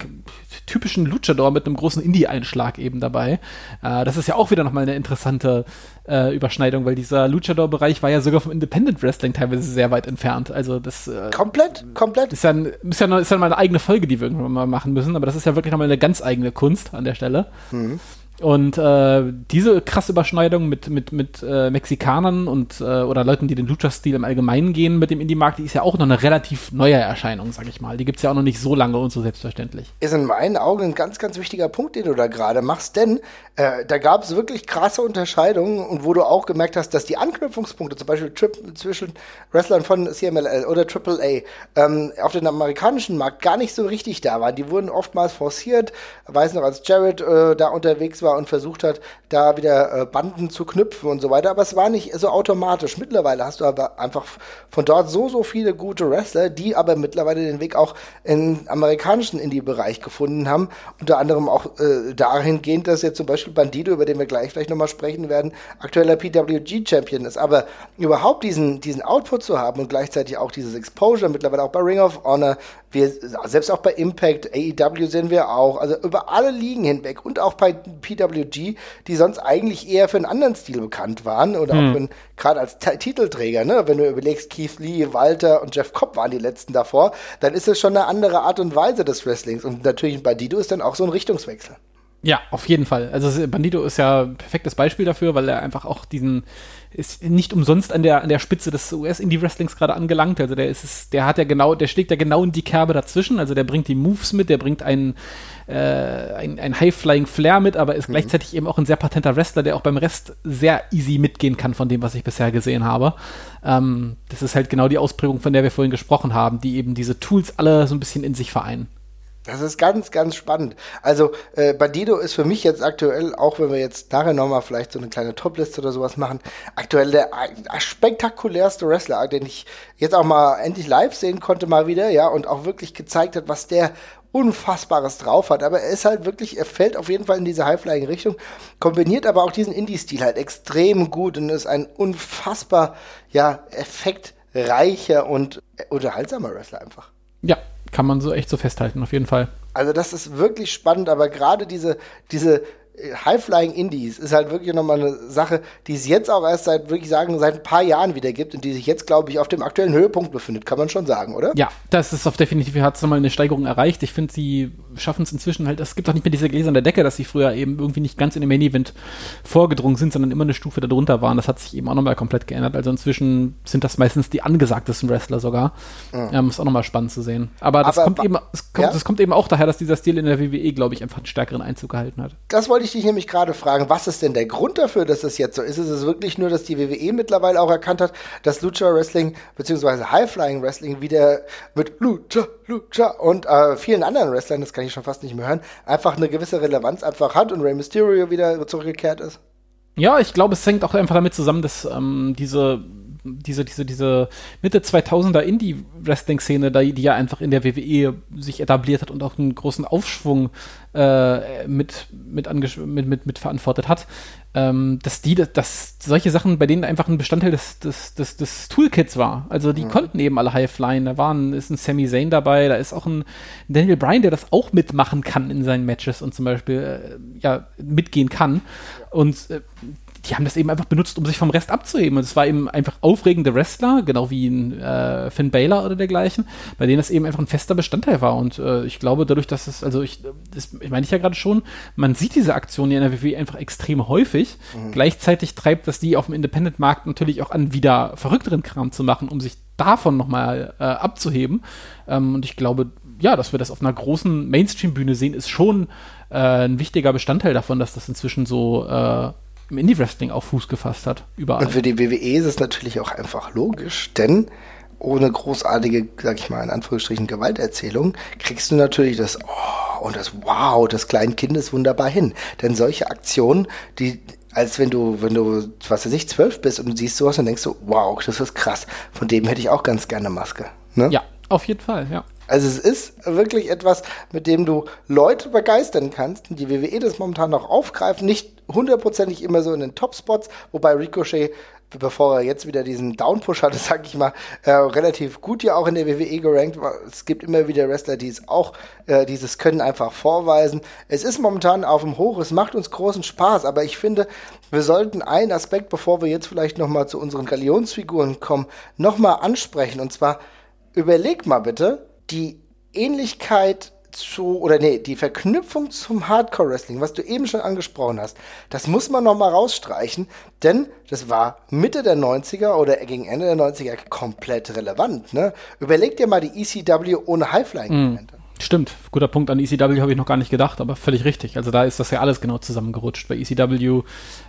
typischen Luchador mit einem großen Indie-Einschlag eben dabei. Äh, das ist ja auch wieder nochmal eine interessante äh, Überschneidung, weil dieser Luchador-Bereich war ja sogar vom Independent Wrestling teilweise sehr weit entfernt. Also das äh, komplett, komplett. Ist ja, ist, ja, ist ja mal eine eigene Folge, die wir irgendwann mal machen müssen, aber das ist ja wirklich nochmal eine ganz eigene Kunst an der Stelle. Mhm. Und äh, diese krasse Überschneidung mit, mit, mit äh, Mexikanern und äh, oder Leuten, die den Lucha-Stil im Allgemeinen gehen mit dem Indie-Markt, die ist ja auch noch eine relativ neue Erscheinung, sag ich mal. Die gibt es ja auch noch nicht so lange und so selbstverständlich. Ist in meinen Augen ein ganz, ganz wichtiger Punkt, den du da gerade machst, denn äh, da gab es wirklich krasse Unterscheidungen und wo du auch gemerkt hast, dass die Anknüpfungspunkte, zum Beispiel Trip, zwischen Wrestlern von CMLL oder AAA, ähm, auf den amerikanischen Markt gar nicht so richtig da waren. Die wurden oftmals forciert. Ich weiß noch, als Jared äh, da unterwegs war und versucht hat, da wieder äh, Banden zu knüpfen und so weiter. Aber es war nicht so automatisch. Mittlerweile hast du aber einfach von dort so, so viele gute Wrestler, die aber mittlerweile den Weg auch im amerikanischen Indie-Bereich gefunden haben. Unter anderem auch äh, dahingehend, dass jetzt zum Beispiel Bandido, über den wir gleich vielleicht nochmal sprechen werden, aktueller PWG-Champion ist. Aber überhaupt diesen, diesen Output zu haben und gleichzeitig auch dieses Exposure, mittlerweile auch bei Ring of Honor, wir, selbst auch bei Impact, AEW sehen wir auch, also über alle Ligen hinweg und auch bei PWG, die sonst eigentlich eher für einen anderen Stil bekannt waren oder hm. auch gerade als T Titelträger, ne? wenn du überlegst, Keith Lee, Walter und Jeff Cobb waren die letzten davor, dann ist es schon eine andere Art und Weise des Wrestlings und natürlich bei Dido ist dann auch so ein Richtungswechsel. Ja, auf jeden Fall. Also Bandito ist ja ein perfektes Beispiel dafür, weil er einfach auch diesen ist nicht umsonst an der an der Spitze des US Indie Wrestlings gerade angelangt. Also der ist der hat ja genau, der schlägt ja genau in die Kerbe dazwischen. Also der bringt die Moves mit, der bringt einen äh, ein, ein High Flying Flair mit, aber ist mhm. gleichzeitig eben auch ein sehr patenter Wrestler, der auch beim Rest sehr easy mitgehen kann von dem, was ich bisher gesehen habe. Ähm, das ist halt genau die Ausprägung, von der wir vorhin gesprochen haben, die eben diese Tools alle so ein bisschen in sich vereinen. Das ist ganz, ganz spannend. Also äh, Bandido ist für mich jetzt aktuell, auch wenn wir jetzt nachher nochmal vielleicht so eine kleine Topliste oder sowas machen, aktuell der äh, spektakulärste Wrestler, den ich jetzt auch mal endlich live sehen konnte mal wieder, ja, und auch wirklich gezeigt hat, was der Unfassbares drauf hat. Aber er ist halt wirklich, er fällt auf jeden Fall in diese High-Flying-Richtung, kombiniert aber auch diesen Indie-Stil halt extrem gut und ist ein unfassbar, ja, effektreicher und unterhaltsamer Wrestler einfach. Ja, kann man so echt so festhalten, auf jeden Fall. Also das ist wirklich spannend, aber gerade diese, diese High-Flying Indies ist halt wirklich nochmal eine Sache, die es jetzt auch erst seit, wirklich sagen, seit ein paar Jahren wieder gibt und die sich jetzt, glaube ich, auf dem aktuellen Höhepunkt befindet, kann man schon sagen, oder? Ja, das ist auf definitiv, hat es nochmal eine Steigerung erreicht. Ich finde sie schaffen es inzwischen halt, es gibt auch nicht mehr diese gläserne Decke, dass sie früher eben irgendwie nicht ganz in den Main Event vorgedrungen sind, sondern immer eine Stufe darunter waren. Das hat sich eben auch nochmal komplett geändert. Also inzwischen sind das meistens die angesagtesten Wrestler sogar. Mhm. Ähm, ist auch nochmal spannend zu sehen. Aber das Aber, kommt eben, es kommt, ja? das kommt eben auch daher, dass dieser Stil in der WWE, glaube ich, einfach einen stärkeren Einzug gehalten hat. Das wollte ich dich nämlich gerade fragen. Was ist denn der Grund dafür, dass es jetzt so ist? Ist es wirklich nur, dass die WWE mittlerweile auch erkannt hat, dass Lucha Wrestling bzw. High Flying Wrestling wieder mit Lucha, Lucha und äh, vielen anderen Wrestlern, das kann ich schon fast nicht mehr hören, einfach eine gewisse Relevanz einfach hat und Rey Mysterio wieder zurückgekehrt ist? Ja, ich glaube, es hängt auch einfach damit zusammen, dass ähm, diese diese, diese, diese Mitte 2000er Indie-Wrestling-Szene, die ja einfach in der WWE sich etabliert hat und auch einen großen Aufschwung äh, mit, mit, mit, mit, mit verantwortet hat, ähm, dass die, dass solche Sachen bei denen einfach ein Bestandteil des, des, des, des Toolkits war. Also die mhm. konnten eben alle Highflyen. Da waren, ist ein Sami Zayn dabei, da ist auch ein Daniel Bryan, der das auch mitmachen kann in seinen Matches und zum Beispiel äh, ja, mitgehen kann. Und äh, die haben das eben einfach benutzt, um sich vom Rest abzuheben. Und es war eben einfach aufregende Wrestler, genau wie ein äh, Finn Baylor oder dergleichen, bei denen das eben einfach ein fester Bestandteil war. Und äh, ich glaube, dadurch, dass es, also ich, das ich meine ich ja gerade schon, man sieht diese Aktionen in der WWE einfach extrem häufig. Mhm. Gleichzeitig treibt das die auf dem Independent-Markt natürlich auch an, wieder verrückteren Kram zu machen, um sich davon nochmal äh, abzuheben. Ähm, und ich glaube, ja, dass wir das auf einer großen Mainstream-Bühne sehen, ist schon äh, ein wichtiger Bestandteil davon, dass das inzwischen so äh, im Indie-Wrestling auch Fuß gefasst hat. Überall. Und für die WWE ist es natürlich auch einfach logisch, denn ohne großartige, sag ich mal, in Anführungsstrichen Gewalterzählung, kriegst du natürlich das Oh und das Wow des kleinen Kindes wunderbar hin. Denn solche Aktionen, die, als wenn du, wenn du, was weiß ich, zwölf bist und du siehst sowas, dann denkst du, wow, das ist krass. Von dem hätte ich auch ganz gerne Maske. Ne? Ja, auf jeden Fall, ja. Also es ist wirklich etwas, mit dem du Leute begeistern kannst die WWE das momentan noch aufgreift, nicht hundertprozentig immer so in den Top-Spots, wobei Ricochet, bevor er jetzt wieder diesen Downpush hatte, <laughs> sag ich mal, äh, relativ gut ja auch in der WWE gerankt war. Es gibt immer wieder Wrestler, die es auch äh, dieses Können einfach vorweisen. Es ist momentan auf dem Hoch, es macht uns großen Spaß, aber ich finde, wir sollten einen Aspekt, bevor wir jetzt vielleicht nochmal zu unseren Galionsfiguren kommen, nochmal ansprechen und zwar überleg mal bitte, die Ähnlichkeit zu, oder nee, die Verknüpfung zum Hardcore-Wrestling, was du eben schon angesprochen hast, das muss man noch mal rausstreichen, denn das war Mitte der 90er oder gegen Ende der 90er komplett relevant. Ne? Überleg dir mal die ECW ohne Highflying-Elemente. Mm. Stimmt, guter Punkt. An ECW habe ich noch gar nicht gedacht, aber völlig richtig. Also da ist das ja alles genau zusammengerutscht. Bei ECW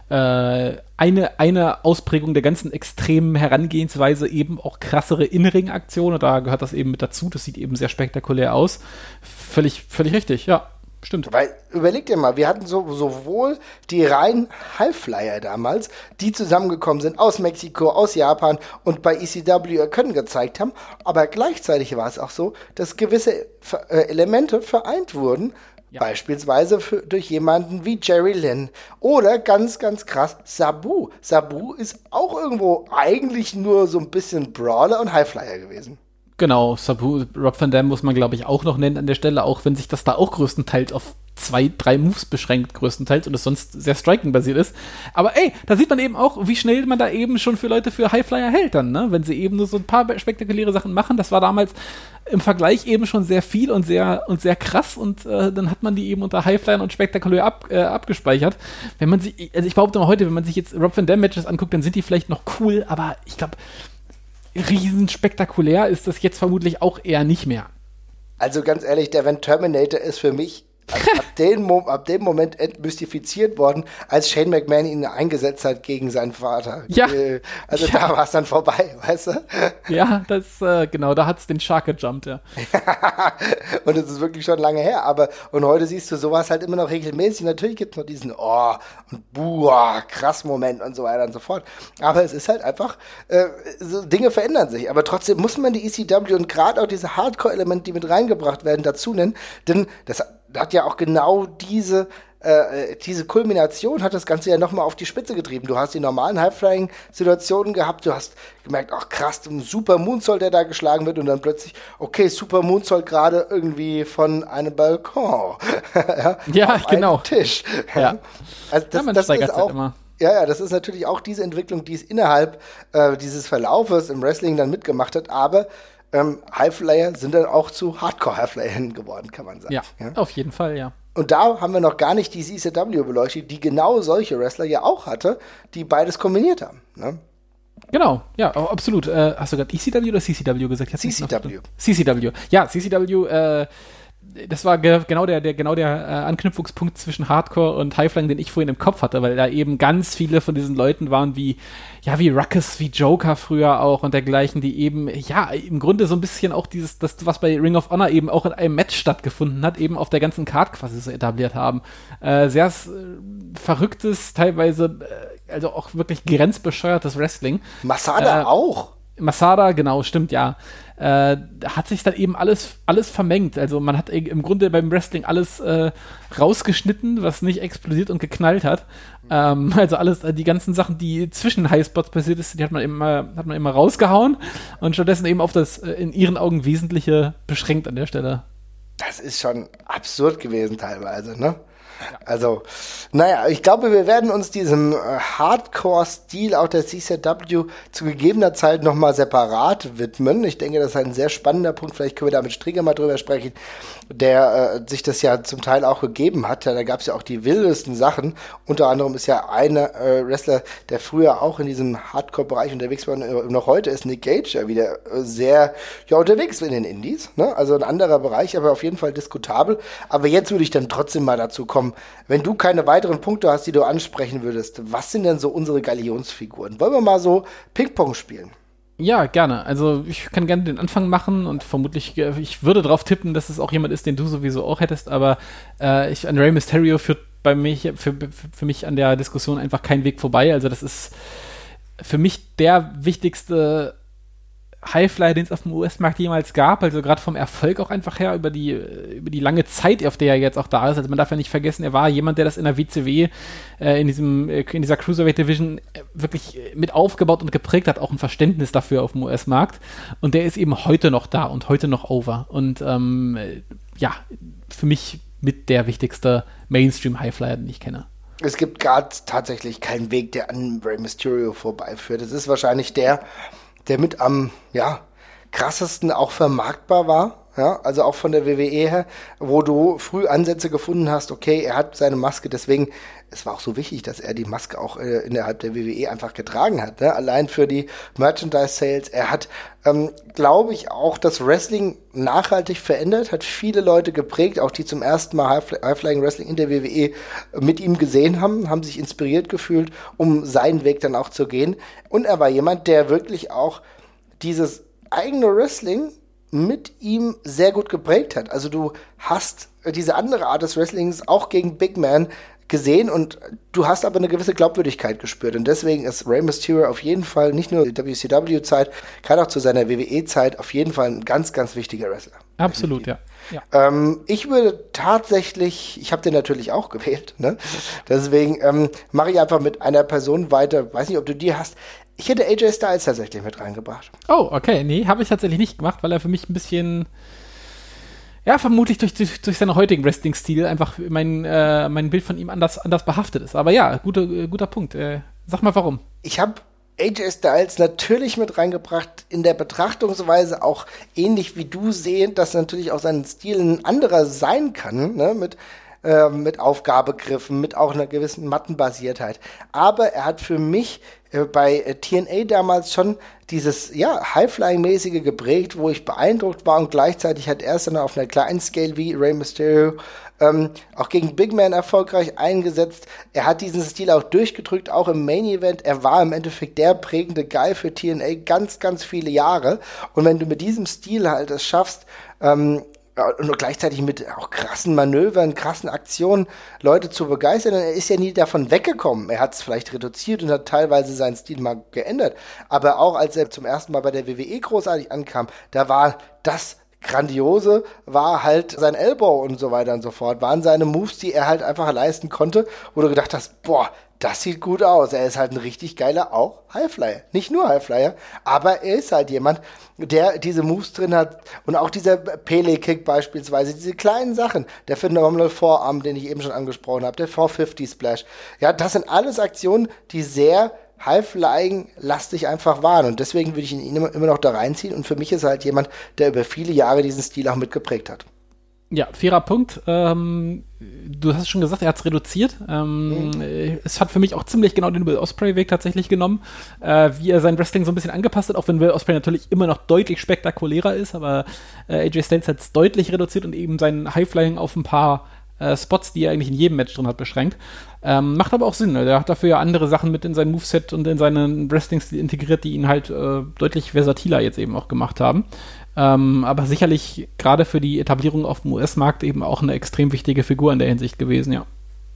äh, eine, eine Ausprägung der ganzen extremen Herangehensweise eben auch krassere In-Ring-Aktionen. Da gehört das eben mit dazu. Das sieht eben sehr spektakulär aus. Völlig, völlig richtig, ja. Stimmt. Weil, überleg dir mal, wir hatten so, sowohl die reinen Highflyer damals, die zusammengekommen sind aus Mexiko, aus Japan und bei ECW ihr Können gezeigt haben, aber gleichzeitig war es auch so, dass gewisse äh, Elemente vereint wurden, ja. Beispielsweise für, durch jemanden wie Jerry Lynn. Oder ganz, ganz krass, Sabu. Sabu ist auch irgendwo eigentlich nur so ein bisschen Brawler und Highflyer gewesen. Genau, Sabu, Rob Van Dam muss man, glaube ich, auch noch nennen an der Stelle, auch wenn sich das da auch größtenteils auf zwei, drei Moves beschränkt, größtenteils, und es sonst sehr striking-basiert ist. Aber ey, da sieht man eben auch, wie schnell man da eben schon für Leute für Highflyer hält dann, ne? Wenn sie eben nur so ein paar spektakuläre Sachen machen. Das war damals im Vergleich eben schon sehr viel und sehr und sehr krass und äh, dann hat man die eben unter Highflyern und spektakulär ab, äh, abgespeichert. Wenn man sich, also ich behaupte mal heute, wenn man sich jetzt Rob Van Dam Matches anguckt, dann sind die vielleicht noch cool, aber ich glaube, riesen spektakulär ist das jetzt vermutlich auch eher nicht mehr. Also ganz ehrlich, der Van Terminator ist für mich ab, ab, dem ab, dem Moment entmystifiziert worden, als Shane McMahon ihn eingesetzt hat gegen seinen Vater. Ja. Äh, also ja. da war es dann vorbei, <laughs> weißt du? Ja, das, äh, genau, da hat es den Shark gejumpt, ja. <laughs> und es ist wirklich schon lange her, aber und heute siehst du sowas halt immer noch regelmäßig. Natürlich gibt es noch diesen Oh und Buah, krass Moment und so weiter und so fort. Aber es ist halt einfach, äh, so Dinge verändern sich. Aber trotzdem muss man die ECW und gerade auch diese Hardcore-Elemente, die mit reingebracht werden, dazu nennen, denn das hat ja auch genau diese äh, diese Kulmination hat das Ganze ja nochmal auf die Spitze getrieben. Du hast die normalen High-Flying-Situationen gehabt, du hast gemerkt, ach krass, ein super Moonsault, der da geschlagen wird und dann plötzlich, okay, super Moonsault gerade irgendwie von einem Balkon. <laughs> ja, ja genau. Tisch. Ja. Also das, ja, das ist auch, immer. Ja, ja, das ist natürlich auch diese Entwicklung, die es innerhalb äh, dieses Verlaufes im Wrestling dann mitgemacht hat, aber ähm, Highflyer sind dann auch zu Hardcore-Highflyern geworden, kann man sagen. Ja, ja, auf jeden Fall, ja. Und da haben wir noch gar nicht die CCW beleuchtet, die genau solche Wrestler ja auch hatte, die beides kombiniert haben. Ne? Genau, ja, absolut. Äh, hast du gerade ECW oder CCW gesagt? CCW. CCW. Ja, CCW, äh, das war ge genau der, der, genau der äh, Anknüpfungspunkt zwischen Hardcore und Highflying, den ich vorhin im Kopf hatte, weil da eben ganz viele von diesen Leuten waren wie, ja, wie Ruckus, wie Joker früher auch und dergleichen, die eben, ja, im Grunde so ein bisschen auch dieses, das, was bei Ring of Honor eben auch in einem Match stattgefunden hat, eben auf der ganzen Card quasi so etabliert haben. Äh, sehr äh, verrücktes, teilweise, äh, also auch wirklich grenzbescheuertes Wrestling. Masada äh, auch. Masada, genau, stimmt, ja äh, hat sich dann eben alles, alles vermengt. Also man hat im Grunde beim Wrestling alles äh, rausgeschnitten, was nicht explodiert und geknallt hat. Ähm, <laughs> also alles, äh, die ganzen Sachen, die zwischen Highspots passiert ist, die hat man immer, hat man immer rausgehauen und stattdessen eben auf das äh, in ihren Augen Wesentliche beschränkt an der Stelle. Das ist schon absurd gewesen teilweise, ne? Also, naja, ich glaube, wir werden uns diesem äh, Hardcore-Stil auch der CCW zu gegebener Zeit nochmal separat widmen. Ich denke, das ist ein sehr spannender Punkt. Vielleicht können wir da mit Strigger mal drüber sprechen, der äh, sich das ja zum Teil auch gegeben hat. Ja, da gab es ja auch die wildesten Sachen. Unter anderem ist ja einer äh, Wrestler, der früher auch in diesem Hardcore-Bereich unterwegs war und äh, noch heute ist Nick Gage ja wieder äh, sehr ja, unterwegs in den Indies. Ne? Also ein anderer Bereich, aber auf jeden Fall diskutabel. Aber jetzt würde ich dann trotzdem mal dazu kommen, wenn du keine weiteren Punkte hast, die du ansprechen würdest, was sind denn so unsere Galionsfiguren? Wollen wir mal so Ping-Pong spielen? Ja, gerne. Also ich kann gerne den Anfang machen und vermutlich, äh, ich würde darauf tippen, dass es auch jemand ist, den du sowieso auch hättest, aber äh, ich, an Rey Mysterio führt bei mich, für, für mich an der Diskussion einfach kein Weg vorbei. Also das ist für mich der wichtigste Highflyer, den es auf dem US-Markt jemals gab, also gerade vom Erfolg auch einfach her, über die, über die lange Zeit, auf der er jetzt auch da ist. Also man darf ja nicht vergessen, er war jemand, der das in der WCW, äh, in, diesem, äh, in dieser Cruiserweight Division äh, wirklich mit aufgebaut und geprägt hat, auch ein Verständnis dafür auf dem US-Markt. Und der ist eben heute noch da und heute noch over. Und ähm, ja, für mich mit der wichtigste Mainstream-Highflyer, den ich kenne. Es gibt gerade tatsächlich keinen Weg, der an Rey Mysterio vorbeiführt. Es ist wahrscheinlich der, der mit am, ja, krassesten auch vermarktbar war. Ja, also auch von der WWE her, wo du früh Ansätze gefunden hast, okay, er hat seine Maske, deswegen, es war auch so wichtig, dass er die Maske auch äh, innerhalb der WWE einfach getragen hat. Ne? Allein für die Merchandise-Sales. Er hat, ähm, glaube ich, auch das Wrestling nachhaltig verändert, hat viele Leute geprägt, auch die zum ersten Mal High-Flying Wrestling in der WWE mit ihm gesehen haben, haben sich inspiriert gefühlt, um seinen Weg dann auch zu gehen. Und er war jemand, der wirklich auch dieses eigene Wrestling mit ihm sehr gut geprägt hat. Also du hast diese andere Art des Wrestlings auch gegen Big Man gesehen und du hast aber eine gewisse Glaubwürdigkeit gespürt. Und deswegen ist Rey Mysterio auf jeden Fall nicht nur die WCW-Zeit, gerade auch zu seiner WWE-Zeit auf jeden Fall ein ganz, ganz wichtiger Wrestler. Absolut, ja. ja. Ähm, ich würde tatsächlich, ich habe den natürlich auch gewählt, ne? deswegen ähm, mache ich einfach mit einer Person weiter. Weiß nicht, ob du die hast. Ich hätte AJ Styles tatsächlich mit reingebracht. Oh, okay. Nee, habe ich tatsächlich nicht gemacht, weil er für mich ein bisschen, ja, vermutlich durch, durch, durch seinen heutigen Wrestling-Stil einfach mein, äh, mein Bild von ihm anders, anders behaftet ist. Aber ja, guter, äh, guter Punkt. Äh, sag mal warum. Ich habe AJ Styles natürlich mit reingebracht, in der Betrachtungsweise auch ähnlich wie du sehen, dass natürlich auch sein Stil ein anderer sein kann, ne, mit äh, mit Aufgabegriffen, mit auch einer gewissen Mattenbasiertheit. Aber er hat für mich äh, bei äh, TNA damals schon dieses ja High-Flying-mäßige geprägt, wo ich beeindruckt war und gleichzeitig hat er es dann auf einer kleinen Scale wie Rey Mysterio ähm, auch gegen Big Man erfolgreich eingesetzt. Er hat diesen Stil auch durchgedrückt, auch im Main Event. Er war im Endeffekt der prägende Guy für TNA ganz, ganz viele Jahre. Und wenn du mit diesem Stil halt es schaffst, ähm, und gleichzeitig mit auch krassen Manövern, krassen Aktionen Leute zu begeistern. Er ist ja nie davon weggekommen. Er hat es vielleicht reduziert und hat teilweise seinen Stil mal geändert. Aber auch als er zum ersten Mal bei der WWE großartig ankam, da war das Grandiose war halt sein Elbow und so weiter und so fort. Waren seine Moves, die er halt einfach leisten konnte, wo du gedacht hast, boah, das sieht gut aus. Er ist halt ein richtig geiler, auch Highflyer. Nicht nur Highflyer, aber er ist halt jemand, der diese Moves drin hat. Und auch dieser Pele-Kick beispielsweise, diese kleinen Sachen. Der Phenomenal Forearm, den ich eben schon angesprochen habe, der 450 Splash. Ja, das sind alles Aktionen, die sehr High-Flying-lastig einfach waren. Und deswegen würde ich ihn immer noch da reinziehen. Und für mich ist er halt jemand, der über viele Jahre diesen Stil auch mitgeprägt hat. Ja, fairer Punkt. Ähm, du hast schon gesagt, er hat es reduziert. Ähm, mhm. Es hat für mich auch ziemlich genau den Will Osprey-Weg tatsächlich genommen, äh, wie er sein Wrestling so ein bisschen angepasst hat, auch wenn Will Osprey natürlich immer noch deutlich spektakulärer ist, aber äh, AJ Styles hat es deutlich reduziert und eben sein High-Flying auf ein paar äh, Spots, die er eigentlich in jedem Match drin hat, beschränkt. Ähm, macht aber auch Sinn. Ne? Er hat dafür ja andere Sachen mit in sein Moveset und in seinen Wrestling-Stil integriert, die ihn halt äh, deutlich versatiler jetzt eben auch gemacht haben. Ähm, aber sicherlich gerade für die Etablierung auf dem US-Markt eben auch eine extrem wichtige Figur in der Hinsicht gewesen, ja.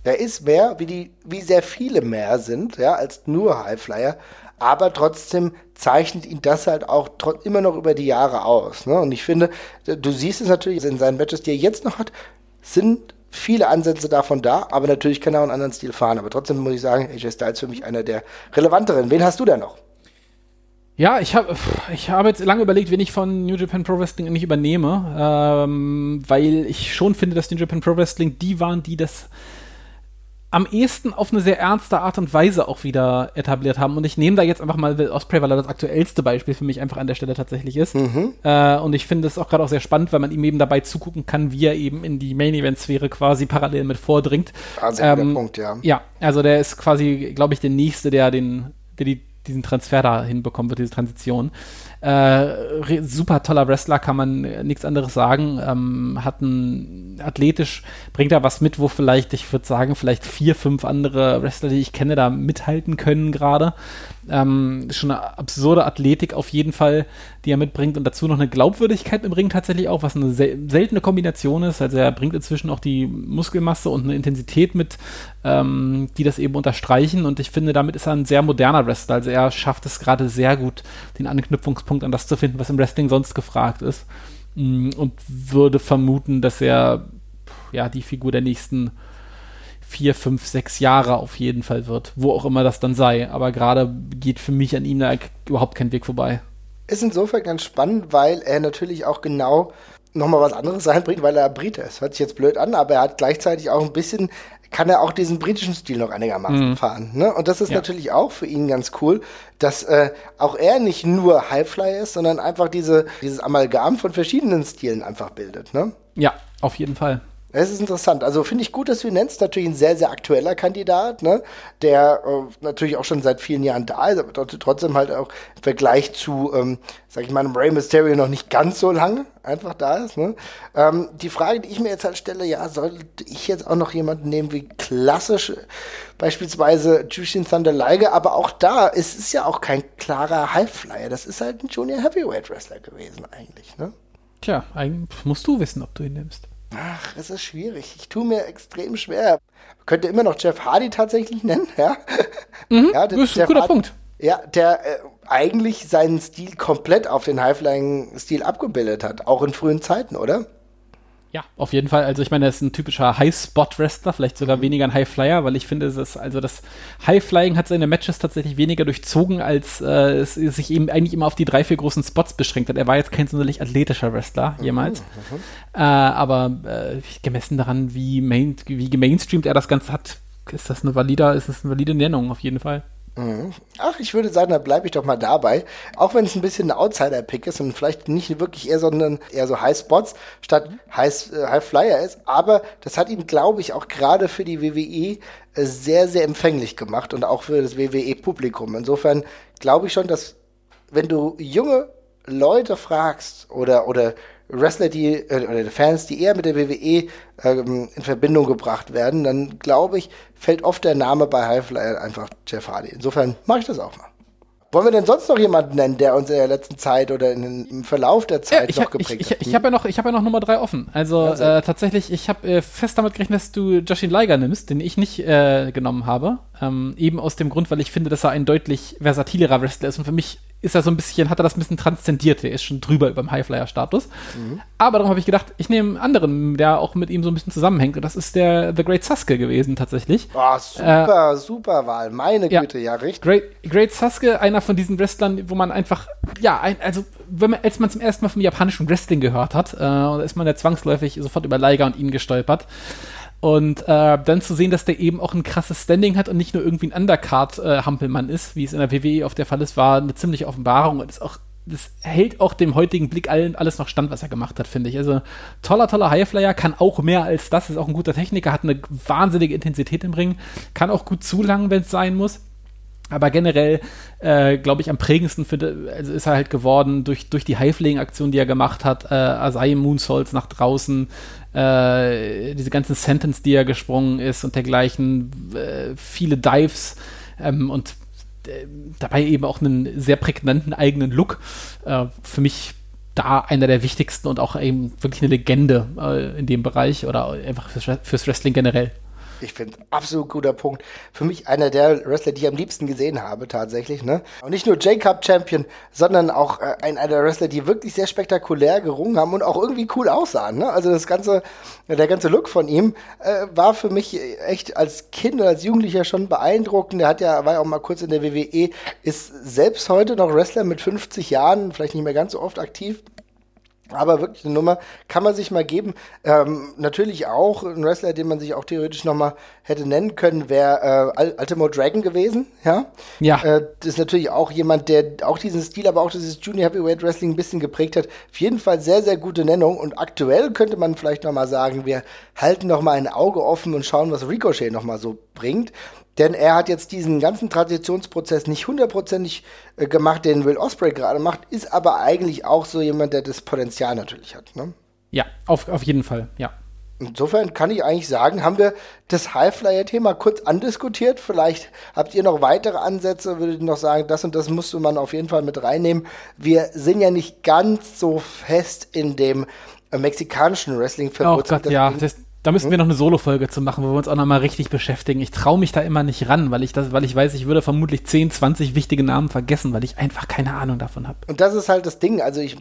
Er ist mehr, wie, die, wie sehr viele mehr sind, ja, als nur Highflyer. Aber trotzdem zeichnet ihn das halt auch immer noch über die Jahre aus. Ne? Und ich finde, du siehst es natürlich in seinen Matches, die er jetzt noch hat, sind viele Ansätze davon da, aber natürlich kann er auch einen anderen Stil fahren. Aber trotzdem muss ich sagen, AJ Styles für mich einer der relevanteren. Wen hast du denn noch? Ja, ich habe ich hab jetzt lange überlegt, wen ich von New Japan Pro Wrestling nicht übernehme, ähm, weil ich schon finde, dass New Japan Pro Wrestling die waren, die das am ehesten auf eine sehr ernste Art und Weise auch wieder etabliert haben. Und ich nehme da jetzt einfach mal Will Osprey, weil er das aktuellste Beispiel für mich einfach an der Stelle tatsächlich ist. Mhm. Äh, und ich finde es auch gerade auch sehr spannend, weil man ihm eben dabei zugucken kann, wie er eben in die Main-Event-Sphäre quasi parallel mit vordringt. Sehr ähm, Punkt, ja. Ja, also der ist quasi, glaube ich, der Nächste, der den, der die diesen Transfer da hinbekommen wird, diese Transition. Äh, super toller Wrestler, kann man nichts anderes sagen. Ähm, hat ein athletisch, bringt da was mit, wo vielleicht, ich würde sagen, vielleicht vier, fünf andere Wrestler, die ich kenne, da mithalten können gerade. Ähm, schon eine absurde Athletik auf jeden Fall, die er mitbringt und dazu noch eine Glaubwürdigkeit im Ring tatsächlich auch, was eine sel seltene Kombination ist. Also er bringt inzwischen auch die Muskelmasse und eine Intensität mit, ähm, die das eben unterstreichen und ich finde, damit ist er ein sehr moderner Wrestler. Also er schafft es gerade sehr gut, den Anknüpfungspunkt an das zu finden, was im Wrestling sonst gefragt ist mm, und würde vermuten, dass er ja die Figur der nächsten vier, fünf, sechs Jahre auf jeden Fall wird, wo auch immer das dann sei. Aber gerade geht für mich an ihm da überhaupt kein Weg vorbei. Ist insofern ganz spannend, weil er natürlich auch genau nochmal was anderes <laughs> einbringt, weil er Brite ist. Hört sich jetzt blöd an, aber er hat gleichzeitig auch ein bisschen, kann er auch diesen britischen Stil noch einigermaßen mhm. fahren. Ne? Und das ist ja. natürlich auch für ihn ganz cool, dass äh, auch er nicht nur Highfly ist, sondern einfach diese, dieses Amalgam von verschiedenen Stilen einfach bildet. Ne? Ja, auf jeden Fall. Es ist interessant. Also finde ich gut, dass du ihn nennst. Natürlich ein sehr, sehr aktueller Kandidat, ne? der äh, natürlich auch schon seit vielen Jahren da ist, aber trotzdem halt auch im Vergleich zu, ähm, sag ich mal, einem Rey Mysterio noch nicht ganz so lange einfach da ist. Ne? Ähm, die Frage, die ich mir jetzt halt stelle, ja, sollte ich jetzt auch noch jemanden nehmen wie klassisch, beispielsweise Jushin Thunder Liger, aber auch da ist es ja auch kein klarer Highflyer. Das ist halt ein Junior Heavyweight Wrestler gewesen eigentlich. Ne? Tja, eigentlich musst du wissen, ob du ihn nimmst. Ach, es ist schwierig. Ich tue mir extrem schwer. Könnte immer noch Jeff Hardy tatsächlich nennen, <laughs> ja. Mhm, ja, das ist ein guter Hardy, Punkt. Ja, der äh, eigentlich seinen Stil komplett auf den Highflying-Stil abgebildet hat, auch in frühen Zeiten, oder? Ja, auf jeden Fall. Also ich meine, er ist ein typischer High-Spot-Wrestler, vielleicht sogar mhm. weniger ein High-Flyer, weil ich finde, es ist, also das High-Flying hat seine Matches tatsächlich weniger durchzogen, als äh, es sich eben eigentlich immer auf die drei, vier großen Spots beschränkt hat. Er war jetzt kein sonderlich athletischer Wrestler mhm, jemals. Mhm. Äh, aber äh, gemessen daran, wie, main, wie gemainstreamt er das Ganze hat, ist das eine valide, ist das eine valide Nennung auf jeden Fall. Mhm. Ach, ich würde sagen, da bleibe ich doch mal dabei. Auch wenn es ein bisschen ein Outsider-Pick ist und vielleicht nicht wirklich eher, sondern eher so High Spots statt High, äh, High Flyer ist. Aber das hat ihn, glaube ich, auch gerade für die WWE äh, sehr, sehr empfänglich gemacht und auch für das WWE-Publikum. Insofern glaube ich schon, dass wenn du junge Leute fragst oder, oder Wrestler, die, äh, oder Fans, die eher mit der WWE ähm, in Verbindung gebracht werden, dann glaube ich, fällt oft der Name bei Highflyer einfach Jeff Hardy. Insofern mache ich das auch mal. Wollen wir denn sonst noch jemanden nennen, der uns in der letzten Zeit oder in, im Verlauf der Zeit ja, noch geprägt ich, hat? Ich, ich habe ja noch, ich habe ja noch Nummer drei offen. Also ja, äh, tatsächlich, ich habe äh, fest damit gerechnet, dass du Joshin Liger nimmst, den ich nicht äh, genommen habe. Ähm, eben aus dem Grund, weil ich finde, dass er ein deutlich versatilerer Wrestler ist und für mich ist er so ein bisschen, hat er das ein bisschen transzendiert, der ist schon drüber über dem Highflyer-Status. Mhm. Aber darum habe ich gedacht, ich nehme einen anderen, der auch mit ihm so ein bisschen zusammenhängt. Und das ist der The Great Sasuke gewesen, tatsächlich. Oh, super, äh, super Wahl. Meine Güte, ja, richtig. Great, Great Sasuke, einer von diesen Wrestlern, wo man einfach, ja, ein, also, wenn man, als man zum ersten Mal vom japanischen Wrestling gehört hat, äh, ist man ja zwangsläufig sofort über Liger und ihn gestolpert. Und äh, dann zu sehen, dass der eben auch ein krasses Standing hat und nicht nur irgendwie ein Undercard-Hampelmann äh, ist, wie es in der WWE auf der Fall ist, war eine ziemliche Offenbarung und ist auch das hält auch dem heutigen Blick allen, alles noch stand, was er gemacht hat, finde ich. Also toller, toller Highflyer, kann auch mehr als das, ist auch ein guter Techniker, hat eine wahnsinnige Intensität im Ring, kann auch gut zulangen, wenn es sein muss. Aber generell, äh, glaube ich, am prägendsten für, also ist er halt geworden durch, durch die Highflaying-Aktion, die er gemacht hat, äh, Asai Moonsaults nach draußen, äh, diese ganzen Sentence, die er gesprungen ist und dergleichen, äh, viele Dives ähm, und äh, dabei eben auch einen sehr prägnanten eigenen Look. Äh, für mich da einer der wichtigsten und auch eben wirklich eine Legende äh, in dem Bereich oder einfach fürs, fürs Wrestling generell. Ich finde, absolut guter Punkt. Für mich einer der Wrestler, die ich am liebsten gesehen habe, tatsächlich. Ne? Und nicht nur J-Cup-Champion, sondern auch äh, einer der Wrestler, die wirklich sehr spektakulär gerungen haben und auch irgendwie cool aussahen. Ne? Also das ganze, der ganze Look von ihm äh, war für mich echt als Kind oder als Jugendlicher schon beeindruckend. Der hat ja, war ja auch mal kurz in der WWE, ist selbst heute noch Wrestler mit 50 Jahren, vielleicht nicht mehr ganz so oft aktiv. Aber wirklich eine Nummer kann man sich mal geben. Ähm, natürlich auch ein Wrestler, den man sich auch theoretisch noch mal hätte nennen können, wäre äh, Ultimo Dragon gewesen. Ja. Ja. Äh, das ist natürlich auch jemand, der auch diesen Stil, aber auch dieses Junior Heavyweight Wrestling ein bisschen geprägt hat. Auf jeden Fall sehr, sehr gute Nennung. Und aktuell könnte man vielleicht noch mal sagen, wir halten noch mal ein Auge offen und schauen, was Ricochet noch mal so bringt. Denn er hat jetzt diesen ganzen Transitionsprozess nicht hundertprozentig äh, gemacht, den Will Osprey gerade macht, ist aber eigentlich auch so jemand, der das Potenzial natürlich hat. Ne? Ja, auf, auf jeden Fall, ja. Insofern kann ich eigentlich sagen, haben wir das Highflyer-Thema kurz andiskutiert. Vielleicht habt ihr noch weitere Ansätze, würdet ihr noch sagen, das und das musste man auf jeden Fall mit reinnehmen. Wir sind ja nicht ganz so fest in dem äh, mexikanischen Wrestling verwurzelt. Oh Gott, ja, das, da müssten hm? wir noch eine Solo-Folge zu machen, wo wir uns auch nochmal richtig beschäftigen. Ich traue mich da immer nicht ran, weil ich das, weil ich weiß, ich würde vermutlich 10, 20 wichtige Namen vergessen, weil ich einfach keine Ahnung davon habe. Und das ist halt das Ding. Also ich,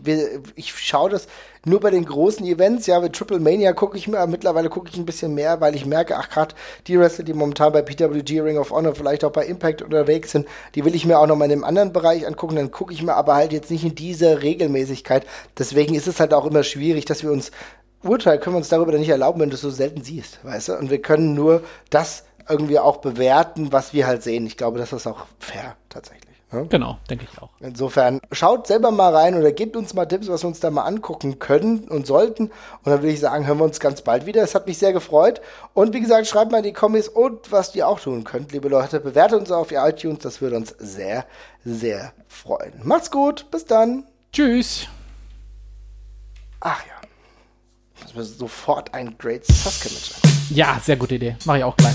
ich schaue das nur bei den großen Events, ja, mit Triple Mania gucke ich mir, mittlerweile gucke ich ein bisschen mehr, weil ich merke, ach gerade die Wrestler, die momentan bei PWG Ring of Honor, vielleicht auch bei Impact unterwegs sind, die will ich mir auch noch mal in einem anderen Bereich angucken, dann gucke ich mir aber halt jetzt nicht in dieser Regelmäßigkeit. Deswegen ist es halt auch immer schwierig, dass wir uns Urteil können wir uns darüber nicht erlauben, wenn du es so selten siehst, weißt du? Und wir können nur das irgendwie auch bewerten, was wir halt sehen. Ich glaube, das ist auch fair tatsächlich. Ne? Genau, denke ich auch. Insofern schaut selber mal rein oder gebt uns mal Tipps, was wir uns da mal angucken können und sollten. Und dann würde ich sagen, hören wir uns ganz bald wieder. Es hat mich sehr gefreut. Und wie gesagt, schreibt mal in die Kommis und was ihr auch tun könnt, liebe Leute. Bewertet uns auf iTunes, das würde uns sehr, sehr freuen. Macht's gut, bis dann. Tschüss. Ach ja. Müssen wir sofort ein Great Sasuke-Match Ja, sehr gute Idee. Mache ich auch gleich.